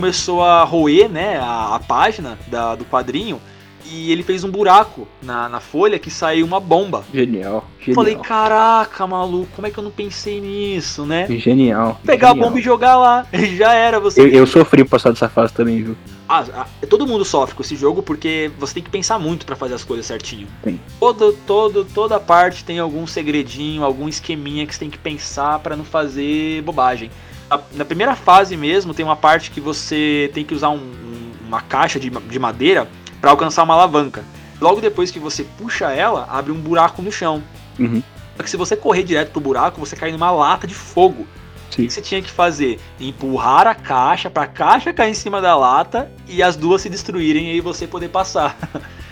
começou a roer, né, a, a página da- do quadrinho. E ele fez um buraco na, na folha que saiu uma bomba. Genial. Eu Falei, Genial. caraca, maluco, como é que eu não pensei nisso, né? Genial. Pegar a genial. bomba e jogar lá. Já era, você. Eu, eu sofri por passar dessa fase também, viu? Ah, ah, todo mundo sofre com esse jogo porque você tem que pensar muito pra fazer as coisas certinho. Sim. Todo, todo, toda parte tem algum segredinho, algum esqueminha que você tem que pensar pra não fazer bobagem. Na, na primeira fase mesmo tem uma parte que você tem que usar um- um- uma caixa de, de madeira pra alcançar uma alavanca. Logo depois que você puxa ela, abre um buraco no chão. Uhum. Só que se você correr direto pro buraco, você cai numa lata de fogo. O Sim. que você tinha que fazer? Empurrar a caixa pra caixa cair em cima da lata e as duas se destruírem e aí você poder passar.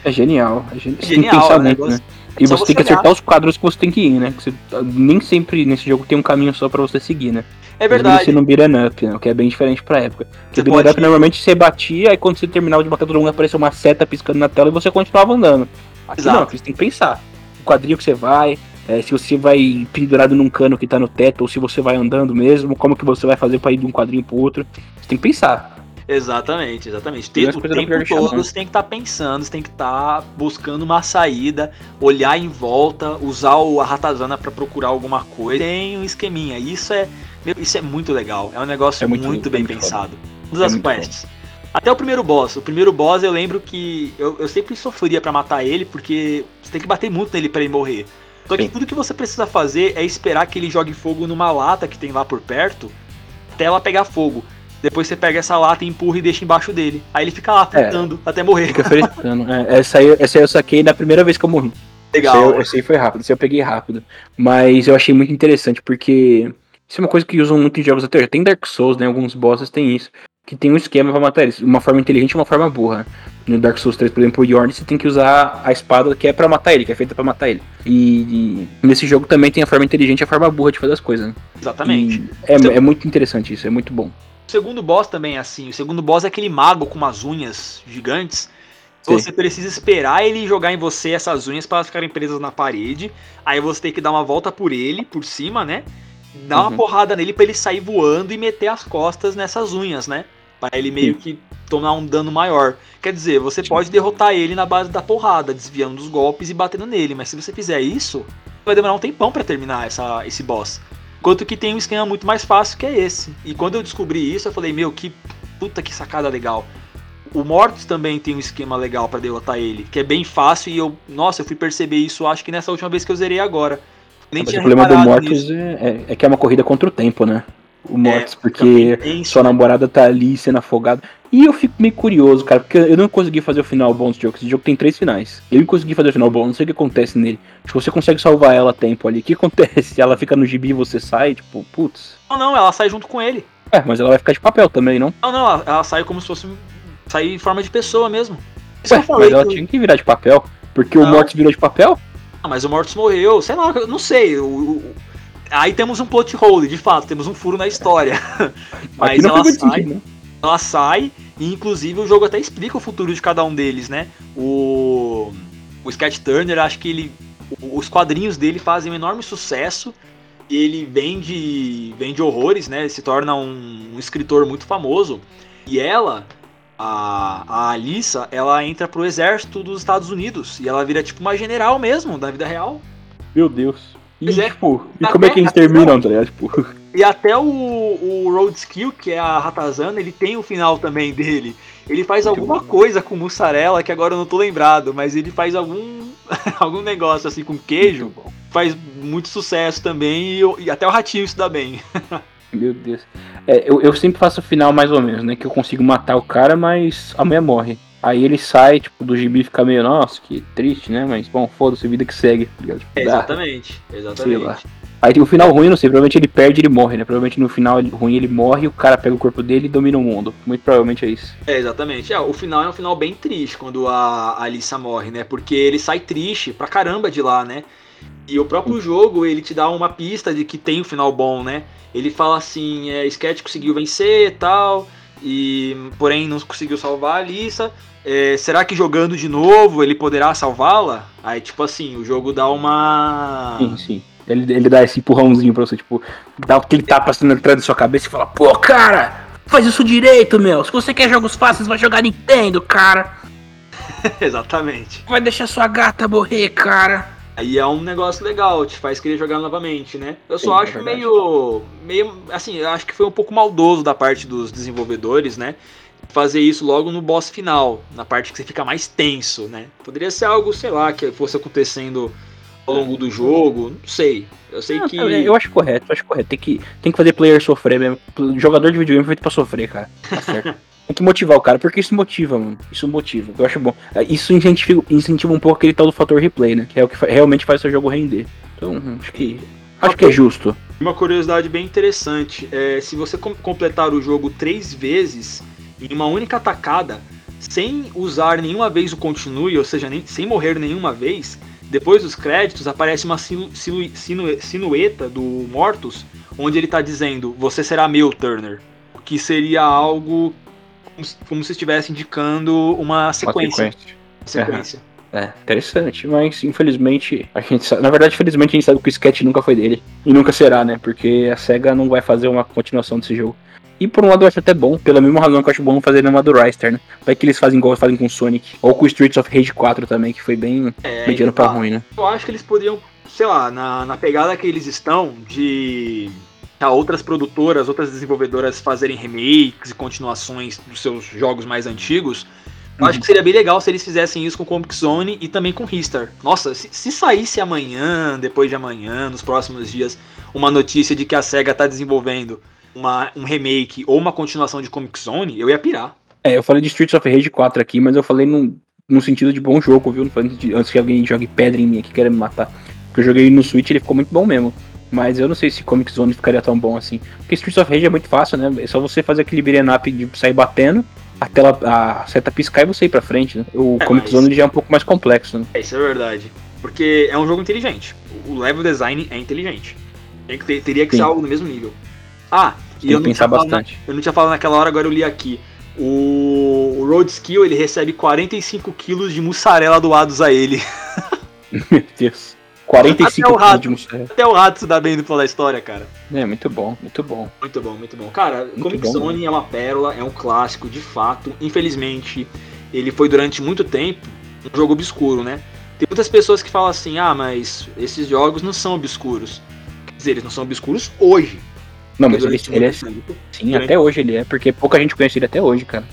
É genial. É Genial, é um muito, negócio- né? E você tem que acertar os quadros que você tem que ir, né? Que você- nem sempre nesse jogo tem um caminho só pra você seguir, né? É verdade. Você não beat'em up, né? O que é bem diferente pra época. Porque beat'em pode- up normalmente você batia, aí quando você terminava de matar todo mundo apareceu uma seta piscando na tela e você continuava andando. Aqui Exato. não, aqui você tem que pensar. O quadril que você vai, é, se você vai pendurado num cano que tá no teto, ou se você vai andando mesmo, como que você vai fazer pra ir de um quadrinho pro outro. Você tem que pensar. Exatamente, exatamente. Tem, as o tempo todo você tem que estar pensando, você tem que estar buscando uma saída, olhar em volta, usar o, a ratazana pra procurar alguma coisa. Tem um esqueminha. Isso é, isso é muito legal. É um negócio É muito, muito- bem é muito pensado. Todas as muito quests. Até o primeiro boss. O primeiro boss eu lembro que eu, eu sempre sofria pra matar ele, porque você tem que bater muito nele pra ele morrer. Só que Sim. tudo que você precisa fazer é esperar que ele jogue fogo numa lata que tem lá por perto, até ela pegar fogo. Depois você pega essa lata e empurra e deixa embaixo dele. Aí ele fica lá fritando até morrer. Fica frescando. É, essa, aí, essa aí eu saquei na primeira vez que eu morri. Legal. Esse aí, eu- esse aí foi rápido, esse aí eu peguei rápido. Mas eu achei muito interessante porque isso é uma coisa que usam muito em jogos até hoje. Tem Dark Souls, né? Alguns bosses tem isso. Que tem um esquema pra matar eles. Uma forma inteligente e uma forma burra. No Dark Souls 3, por exemplo, o Yorn, você tem que usar a espada que é pra matar ele, que é feita pra matar ele. E, e nesse jogo também tem a forma inteligente e a forma burra de fazer as coisas. Né? Exatamente. É, é muito interessante isso, é muito bom. O segundo boss também é assim. O segundo boss é aquele mago com umas unhas gigantes. Sim. Você precisa esperar ele jogar em você essas unhas para elas ficarem presas na parede. Aí você tem que dar uma volta por ele, por cima, né? Dar uma Uhum. porrada nele pra ele sair voando e meter as costas nessas unhas, né? Pra ele meio que tomar um dano maior. Quer dizer, você pode derrotar ele na base da porrada, desviando dos golpes e batendo nele. Mas se você fizer isso, vai demorar um tempão pra terminar essa, esse boss. Enquanto que tem um esquema muito mais fácil que é esse. E quando eu descobri isso, eu falei, meu, que puta que sacada legal. O Mortis também tem um esquema legal pra derrotar ele, que é bem fácil e eu, nossa, eu fui perceber isso acho que nessa última vez que eu zerei agora. Nem Mas o problema do Mortis é, é- é que é uma corrida contra o tempo, né? O Mortis, fica porque sua namorada tá ali sendo afogada. E eu fico meio curioso, cara, porque eu não consegui fazer o final bom desse jogo. Esse jogo tem três finais. Eu não consegui fazer o final bom, não sei o que acontece nele. Tipo, você consegue salvar ela a tempo ali. O que acontece? Ela fica no gibi e você sai, tipo, putz. Não, não, ela sai junto com ele. É, mas ela vai ficar de papel também, não? Não, não, ela, ela sai como se fosse. Sai em forma de pessoa mesmo. Ué, mas ela que- tinha que virar de papel. Porque o Não. Mortis virou de papel? Ah, mas o Mortis morreu, sei lá, eu não sei. o- o- Aí temos um plot hole, de fato, temos um furo na história. mas ela sai, sentido, né? Ela sai, e inclusive o jogo até explica o futuro de cada um deles, né? O, o Sketch Turner, acho que ele. Os quadrinhos dele fazem um enorme sucesso. Ele vende, vende horrores, né? Ele se torna um, um escritor muito famoso. E ela, a, a Alissa, ela entra pro exército dos Estados Unidos. E ela vira tipo uma general mesmo, da vida real. Meu Deus. E, é. tipo, e Até- como é que eles terminam, tá ligado? Tipo, E até o, o Road Skill, que é a Ratazana, ele tem o final também dele. Ele faz Muito alguma bom. coisa com mussarela que agora eu não tô lembrado, mas ele faz algum algum negócio assim com queijo, muito faz muito sucesso também e, e até o ratinho se dá bem. Meu Deus. É, eu, eu sempre faço o final mais ou menos, né? Que eu consigo matar o cara, mas a mulher morre. Aí ele sai, tipo, do gibi fica meio, nossa, que triste, né? Mas, bom, foda-se, vida que segue. tá? Tipo, exatamente, exatamente. Aí tem o final ruim, não sei, provavelmente ele perde e ele morre, né? Provavelmente no final ruim ele morre, o cara pega o corpo dele e domina o mundo. Muito provavelmente é isso. É, exatamente. É, o final é um final bem triste quando a a Alissa morre, né? Porque ele sai triste pra caramba de lá, né? E o próprio jogo, ele te dá uma pista de que tem um final bom, né? Ele fala assim, é, Sketch conseguiu vencer e tal, e porém não conseguiu salvar a Alissa. É, será que jogando de novo ele poderá salvá-la? Aí, tipo assim, o jogo dá uma. Sim, sim. Ele, ele dá esse empurrãozinho pra você, tipo, dá aquele tapa assim atrás da sua cabeça e fala, pô, cara, faz isso direito, meu. Se você quer jogos fáceis, vai jogar Nintendo, cara. Exatamente. Vai deixar sua gata morrer, cara. Aí é um negócio legal, te faz querer jogar novamente, né? Eu só Sim, é acho verdade. meio. meio. Assim, eu acho que foi um pouco maldoso da parte dos desenvolvedores, né? Fazer isso logo no boss final, na parte que você fica mais tenso, né? Poderia ser algo, sei lá, que fosse acontecendo ao longo do jogo, não sei. Eu sei Não, que. Eu acho correto, eu acho correto. Tem que, tem que fazer player sofrer mesmo. Jogador de videogame é feito pra sofrer, cara. Tá certo. tem que motivar o cara, porque isso motiva, mano. Isso motiva. Eu acho bom. Isso incentiva, incentiva um pouco aquele tal do fator replay, né? Que é o que fa- realmente faz o seu jogo render. Então, acho que. Acho que é justo. Uma curiosidade bem interessante é se você com- completar o jogo três vezes em uma única tacada, sem usar nenhuma vez o continue, ou seja, nem- sem morrer nenhuma vez, depois dos créditos aparece uma silu- silu- sinu- sinueta do Mortus, onde ele tá dizendo: Você será meu, Turner. O que seria algo como se, como se estivesse indicando uma Uma sequência. sequência. sequência. É, interessante, mas infelizmente, a gente sabe, na verdade, infelizmente a gente sabe que o sketch nunca foi dele. E nunca será, né? Porque a SEGA não vai fazer uma continuação desse jogo. E por um lado eu acho até bom, pela mesma razão que eu acho bom fazer uma do Ryster, né? Vai que eles fazem igual fazem com Sonic. Ou com o Streets of Rage 4 também, que foi bem É, mediano então pra tá. ruim, né? Eu acho que eles poderiam, sei lá, na, na pegada que eles estão de a outras produtoras, outras desenvolvedoras fazerem remakes e continuações dos seus jogos mais antigos. Eu acho que seria bem legal se eles fizessem isso com Comic Zone e também com Ristar. Nossa, se, se saísse amanhã, depois de amanhã, nos próximos dias, uma notícia de que a SEGA tá desenvolvendo uma, um remake ou uma continuação de Comic Zone, eu ia pirar. É, eu falei de Streets of Rage 4 aqui, mas eu falei num, num sentido de bom jogo, viu? De- antes que alguém jogue pedra em mim aqui querendo me matar. Porque eu joguei no Switch e ele ficou muito bom mesmo. Mas eu não sei se Comic Zone ficaria tão bom assim. Porque Streets of Rage é muito fácil, né? É só você fazer aquele beat'em de sair batendo, a tela, a seta piscar e você ir pra frente, né? O É, Comic mas- Zone já é um pouco mais complexo, né? É, isso é verdade. Porque é um jogo inteligente. O level design é inteligente. Tem que ter- teria que Sim. ser algo no mesmo nível. Ah, e eu não, tinha falado na- eu não tinha falado naquela hora, agora eu li aqui. O, o Road Skill ele recebe 45 quilos de mussarela doados a ele. Meu Deus. 45 Até o quilos rato. de mussarela. Até o rato se dá bem pela história, cara. É, muito bom, muito bom. Muito bom, muito bom. Cara, Muito Comic bom, Zone é uma pérola, é um clássico, de fato. Infelizmente, ele foi durante muito tempo um jogo obscuro, né? Tem muitas pessoas que falam assim, ah, mas esses jogos não são obscuros. Quer dizer, eles não são obscuros hoje. Não, mas ele, ele é tempo. sim, até hoje ele é, porque pouca gente conhece ele até hoje, cara.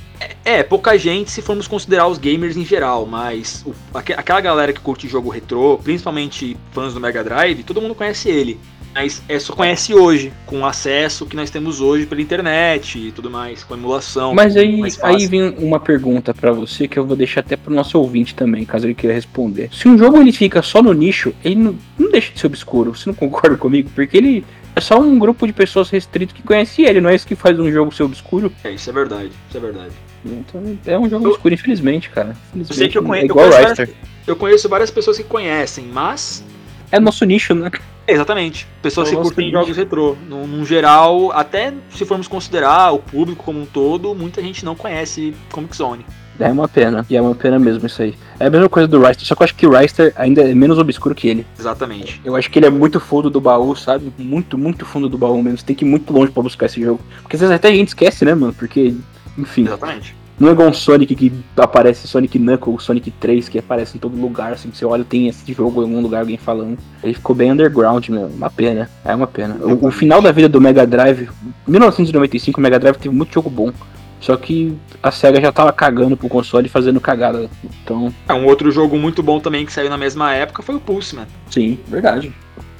É, pouca gente se formos considerar os gamers em geral, mas o- aque- aquela galera que curte jogo retrô, principalmente fãs do Mega Drive, todo mundo conhece ele. Mas é, só conhece hoje, com o acesso que nós temos hoje pela internet e tudo mais, com emulação. Mas aí, aí vem uma pergunta pra você que eu vou deixar até pro nosso ouvinte também, caso ele queira responder. Se um jogo ele fica só no nicho, ele não, não deixa de ser obscuro. Você não concorda comigo? Porque ele é só um grupo de pessoas restrito que conhece ele, não é isso que faz um jogo ser obscuro. É, isso é verdade, isso é verdade. Então é um jogo Eu- obscuro, infelizmente, cara. Eu sei que eu Infelizmente, conheço, é eu conheço, várias, eu conheço várias pessoas que conhecem, mas. É nosso nicho, né? Exatamente. Pessoas É o que curtem nicho. jogos retrô. Num, num geral, até se formos considerar o público como um todo, muita gente não conhece Comic Zone. É uma pena. E é uma pena mesmo isso aí. É a mesma coisa do Ryster, só que eu acho que o Ryster ainda é menos obscuro que ele. Exatamente. Eu acho que ele é muito fundo do baú, sabe? Muito, muito fundo do baú mesmo. Você tem que ir muito longe pra buscar esse jogo. Porque às vezes até a gente esquece, né, mano? Porque, enfim, Exatamente. não é igual um Sonic que aparece Sonic Knuckles, Sonic 3, que aparece em todo lugar, assim, você olha, tem esse jogo em algum lugar, alguém falando. Ele ficou bem underground, meu. Uma pena. É uma pena. O, o final da vida do Mega Drive, 1995, o Mega Drive teve muito jogo bom. Só que a SEGA já tava cagando pro console e fazendo cagada. Então, É, um outro jogo muito bom também que saiu na mesma época foi o Pulseman. sim, verdade.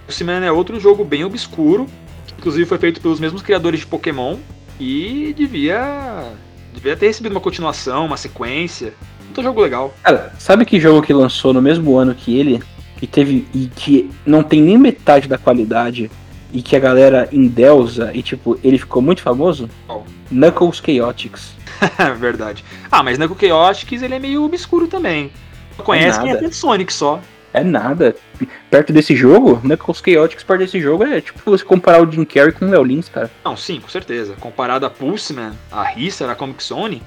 Pulseman é outro jogo bem obscuro, que inclusive foi feito pelos mesmos criadores de Pokémon e devia devia ter recebido uma continuação, uma sequência. Outro jogo legal. Cara, sabe que jogo que lançou no mesmo ano que ele e teve e que não tem nem metade da qualidade e que a galera endeusa e tipo, ele ficou muito famoso? Qual? Knuckles Chaotix. Verdade. Ah, mas Knuckle Chaotix ele é meio obscuro também. Só conhece quem é fã de Sonic só. É nada. Perto desse jogo, Knuckles Chaotix perto desse jogo é tipo você comparar o Jim Carrey com o Léo Lins, cara. Não, sim, com certeza. Comparado a Pulseman, a Risser, a Comic Zone,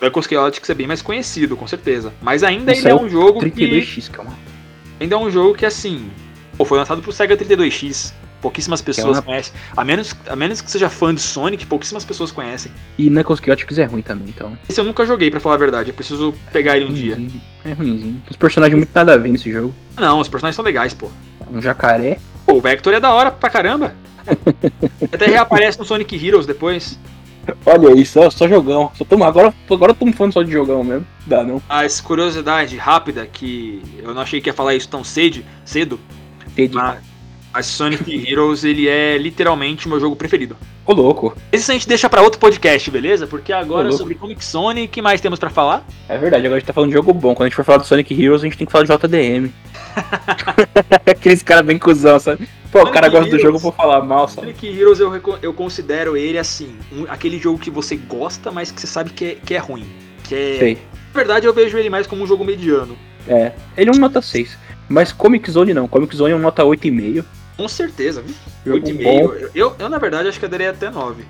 Knuckles Chaotix é bem mais conhecido, com certeza. Mas ainda, ainda é um jogo 32X, que... calma. Ainda é um jogo que, assim... Pô, foi lançado pro Sega 32X. Pouquíssimas pessoas é uma... conhecem. A menos, a menos que seja fã de Sonic, pouquíssimas pessoas conhecem. E Knuckles Chaotix é ruim também, então. Esse eu nunca joguei, pra falar a verdade. Eu preciso pegar ele um dia. É ruimzinho. Os personagens muito nada a ver nesse jogo. Não, os personagens são legais, pô. Um jacaré. Pô, o Vector é da hora pra caramba. Até reaparece no Sonic Heroes depois. Olha aí, só, só jogão. Só tamo, agora, agora estamos falando só de jogão mesmo. Dá não. As curiosidade rápida, que eu não achei que ia falar isso tão cedo. cedo cedo. Mas, mas Sonic Heroes, ele é literalmente o meu jogo preferido. Ô, louco. Esse a gente deixa para outro podcast, beleza? Porque agora sobre Comic Sonic, o que mais temos para falar? É verdade, agora a gente tá falando de jogo bom. Quando a gente for falar do Sonic Heroes, a gente tem que falar de JDM. Aqueles caras bem cuzão, sabe? Pô, Sonic o cara gosta Heroes, do jogo, vou falar mal, sabe? Sonic Heroes eu, eu considero ele assim, um, aquele jogo que você gosta, mas que você sabe que é, que é ruim. Que é. Sei. Na verdade, eu vejo ele mais como um jogo mediano. É, ele é um nota 6. Mas Comic Zone não, Comic Zone é um nota 8,5. Com certeza, viu? 8,5. Eu, eu, na verdade, acho que eu daria até 9.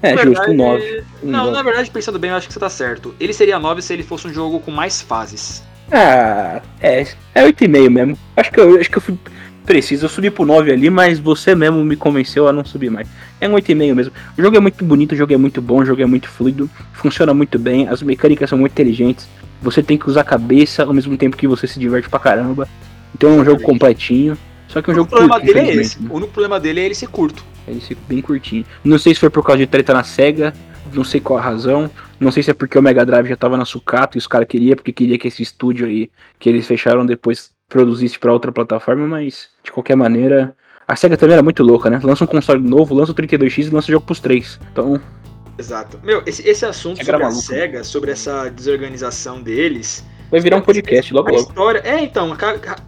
É, na justo, verdade, 9. Não, 9. na verdade, pensando bem, eu acho que você tá certo. Ele seria 9 se ele fosse um jogo com mais fases. Ah, é. É 8,5 mesmo. Acho que eu, acho que eu fui preciso. Eu subi pro 9 ali, mas você mesmo me convenceu a não subir mais. É um 8,5 mesmo. O jogo é muito bonito, o jogo é muito bom, o jogo é muito fluido, funciona muito bem, as mecânicas são muito inteligentes. Você tem que usar a cabeça ao mesmo tempo que você se diverte pra caramba. Então é um jogo completinho. Só que é um o jogo problema curto, dele é esse. Né? O único problema dele é ele ser curto. Ele ser bem curtinho. Não sei se foi por causa de treta na SEGA, não sei qual a razão. Não sei se é porque o Mega Drive já tava na sucata e os caras queriam, porque queria que esse estúdio aí, que eles fecharam depois, produzisse para outra plataforma, mas de qualquer maneira. A SEGA também era muito louca, né? Lança um console novo, lança o 32X e lança o jogo pros três. Então. Exato. Meu, esse, esse assunto sobre a SEGA, sobre essa desorganização deles. Vai virar um podcast logo logo. História... É, então,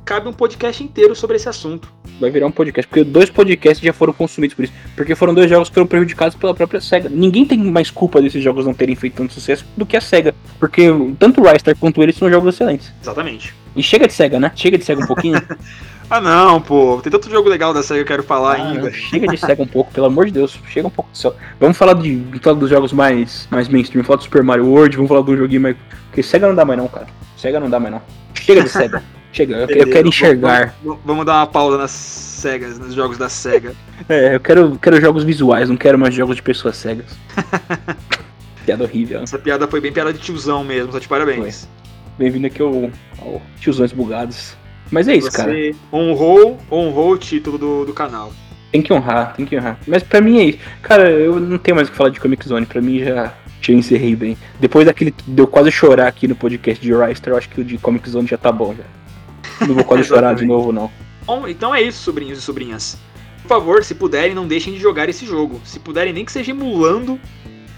cabe um podcast inteiro sobre esse assunto. Vai virar um podcast, porque dois podcasts já foram consumidos por isso. Porque foram dois jogos que foram prejudicados pela própria SEGA. Ninguém tem mais culpa desses jogos não terem feito tanto sucesso do que a SEGA. Porque tanto o Rystar quanto eles são jogos excelentes. Exatamente. E chega de SEGA, né? Chega de SEGA um pouquinho. ah não, pô. Tem tanto jogo legal da SEGA que eu quero falar ah, ainda. Chega de SEGA um pouco, pelo amor de Deus. Chega um pouco só. Vamos falar de, falar dos jogos mais, mais mainstream. Vamos falar do Super Mario World, vamos falar do joguinho mais. Porque SEGA não dá mais não, cara. SEGA não dá mais não. Chega de SEGA. Chega, eu, eu, quero enxergar. Vamos, vamos, dar uma pausa nas SEGAs, nos jogos da SEGA. É, eu quero, quero jogos visuais, não quero mais jogos de pessoas cegas. piada horrível. Essa piada foi bem piada de tiozão mesmo, só de parabéns. Bem-vindo aqui ao, ao Tiozões Bugados. Mas é isso, Você cara. honrou, honrou o título do, do canal. Tem que honrar, tem que honrar. Mas pra mim é isso. Cara, eu não tenho mais o que falar de Comic Zone. Pra mim já, já encerrei bem. Depois daquele. Deu quase chorar aqui no podcast de Ryster, eu acho que o de Comic Zone já tá bom já. Não vou quase chorar de novo, não. Bom, então é isso, sobrinhos e sobrinhas. Por favor, se puderem, não deixem de jogar esse jogo. Se puderem, nem que seja emulando,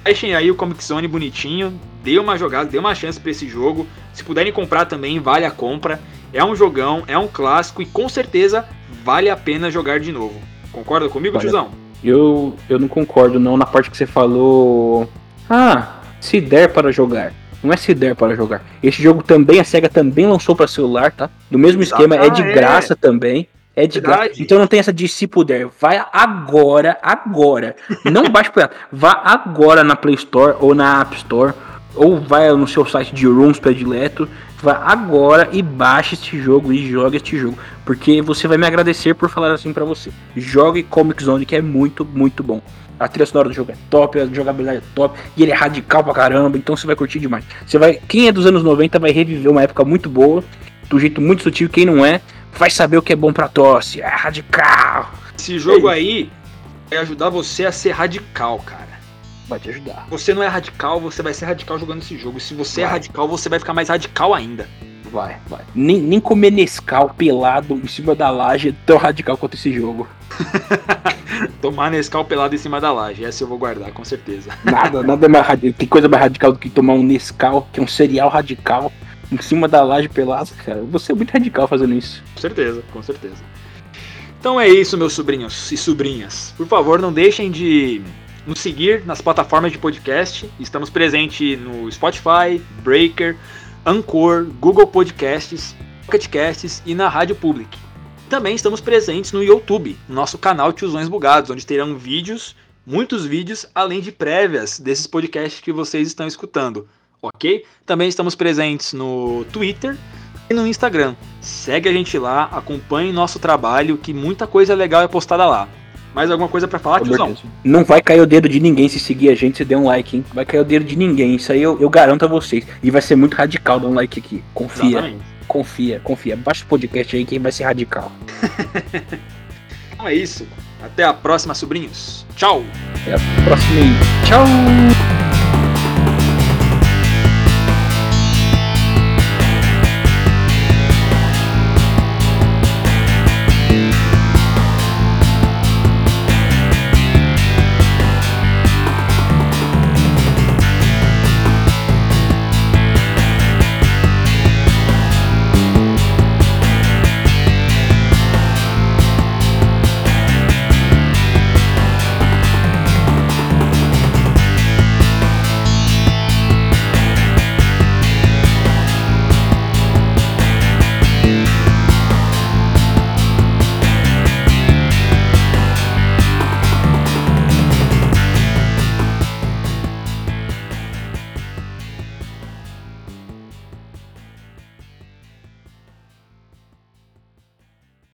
deixem aí o Comic Zone bonitinho. Dê uma jogada, dê uma chance para esse jogo. Se puderem comprar também, vale a compra. É um jogão, é um clássico e com certeza vale a pena jogar de novo. Concorda comigo, vale. tiozão? Eu, eu não concordo não na parte que você falou ah, se der para jogar. Não é se der para jogar. Esse jogo também, a SEGA também lançou para celular, tá? No mesmo Exato. esquema, é de ah, é. graça também. É de Verdade. graça. Então não tem essa de se puder. Vai agora, agora. Não baixe pra Vá agora na Play Store ou na App Store. Ou vai no seu site de rooms predileto. Vá agora e baixe este jogo e jogue este jogo. Porque você vai me agradecer por falar assim para você. Jogue Comic Zone, que é muito, muito bom. A trilha sonora do jogo é top, a jogabilidade é top, e ele é radical pra caramba, então você vai curtir demais. Você vai, quem é dos anos 90 vai reviver uma época muito boa, do jeito muito sutil, quem não é, vai saber o que é bom pra tosse, é radical. Esse jogo aí vai ajudar você a ser radical, cara. Vai te ajudar. Você não é radical, você vai ser radical jogando esse jogo. Se você é vai. é radical, você vai ficar mais radical ainda. Vai, vai. Nem, nem comer Nescau pelado em cima da laje é tão radical quanto esse jogo. tomar Nescau pelado em cima da laje. Essa eu vou guardar, com certeza. Nada, nada mais radical. Tem coisa mais radical do que tomar um Nescau, que é um cereal radical, em cima da laje pelado, cara. Você é muito radical fazendo isso. Com certeza, com certeza. Então é isso, meus sobrinhos e sobrinhas. Por favor, não deixem de nos seguir nas plataformas de podcast. Estamos presentes no Spotify, Breaker, Anchor, Google Podcasts. Pocket Casts e na Rádio Public. Também estamos presentes no YouTube, nosso canal Tiozões Bugados, onde terão vídeos, muitos vídeos, além de prévias desses podcasts que vocês estão escutando, ok? Também estamos presentes no Twitter e no Instagram. Segue a gente lá, acompanhe nosso trabalho, que muita coisa legal é postada lá. Mais alguma coisa para falar, tiozão? Não vai cair o dedo de ninguém se seguir a gente, se der um like, hein? Vai cair o dedo de ninguém, isso aí eu, eu garanto a vocês. E vai ser muito radical dar um like aqui, confia. Exatamente. Confia, confia. Baixa o podcast aí que vai ser radical. então é isso. Até a próxima, sobrinhos. Tchau. Até a próxima. Tchau.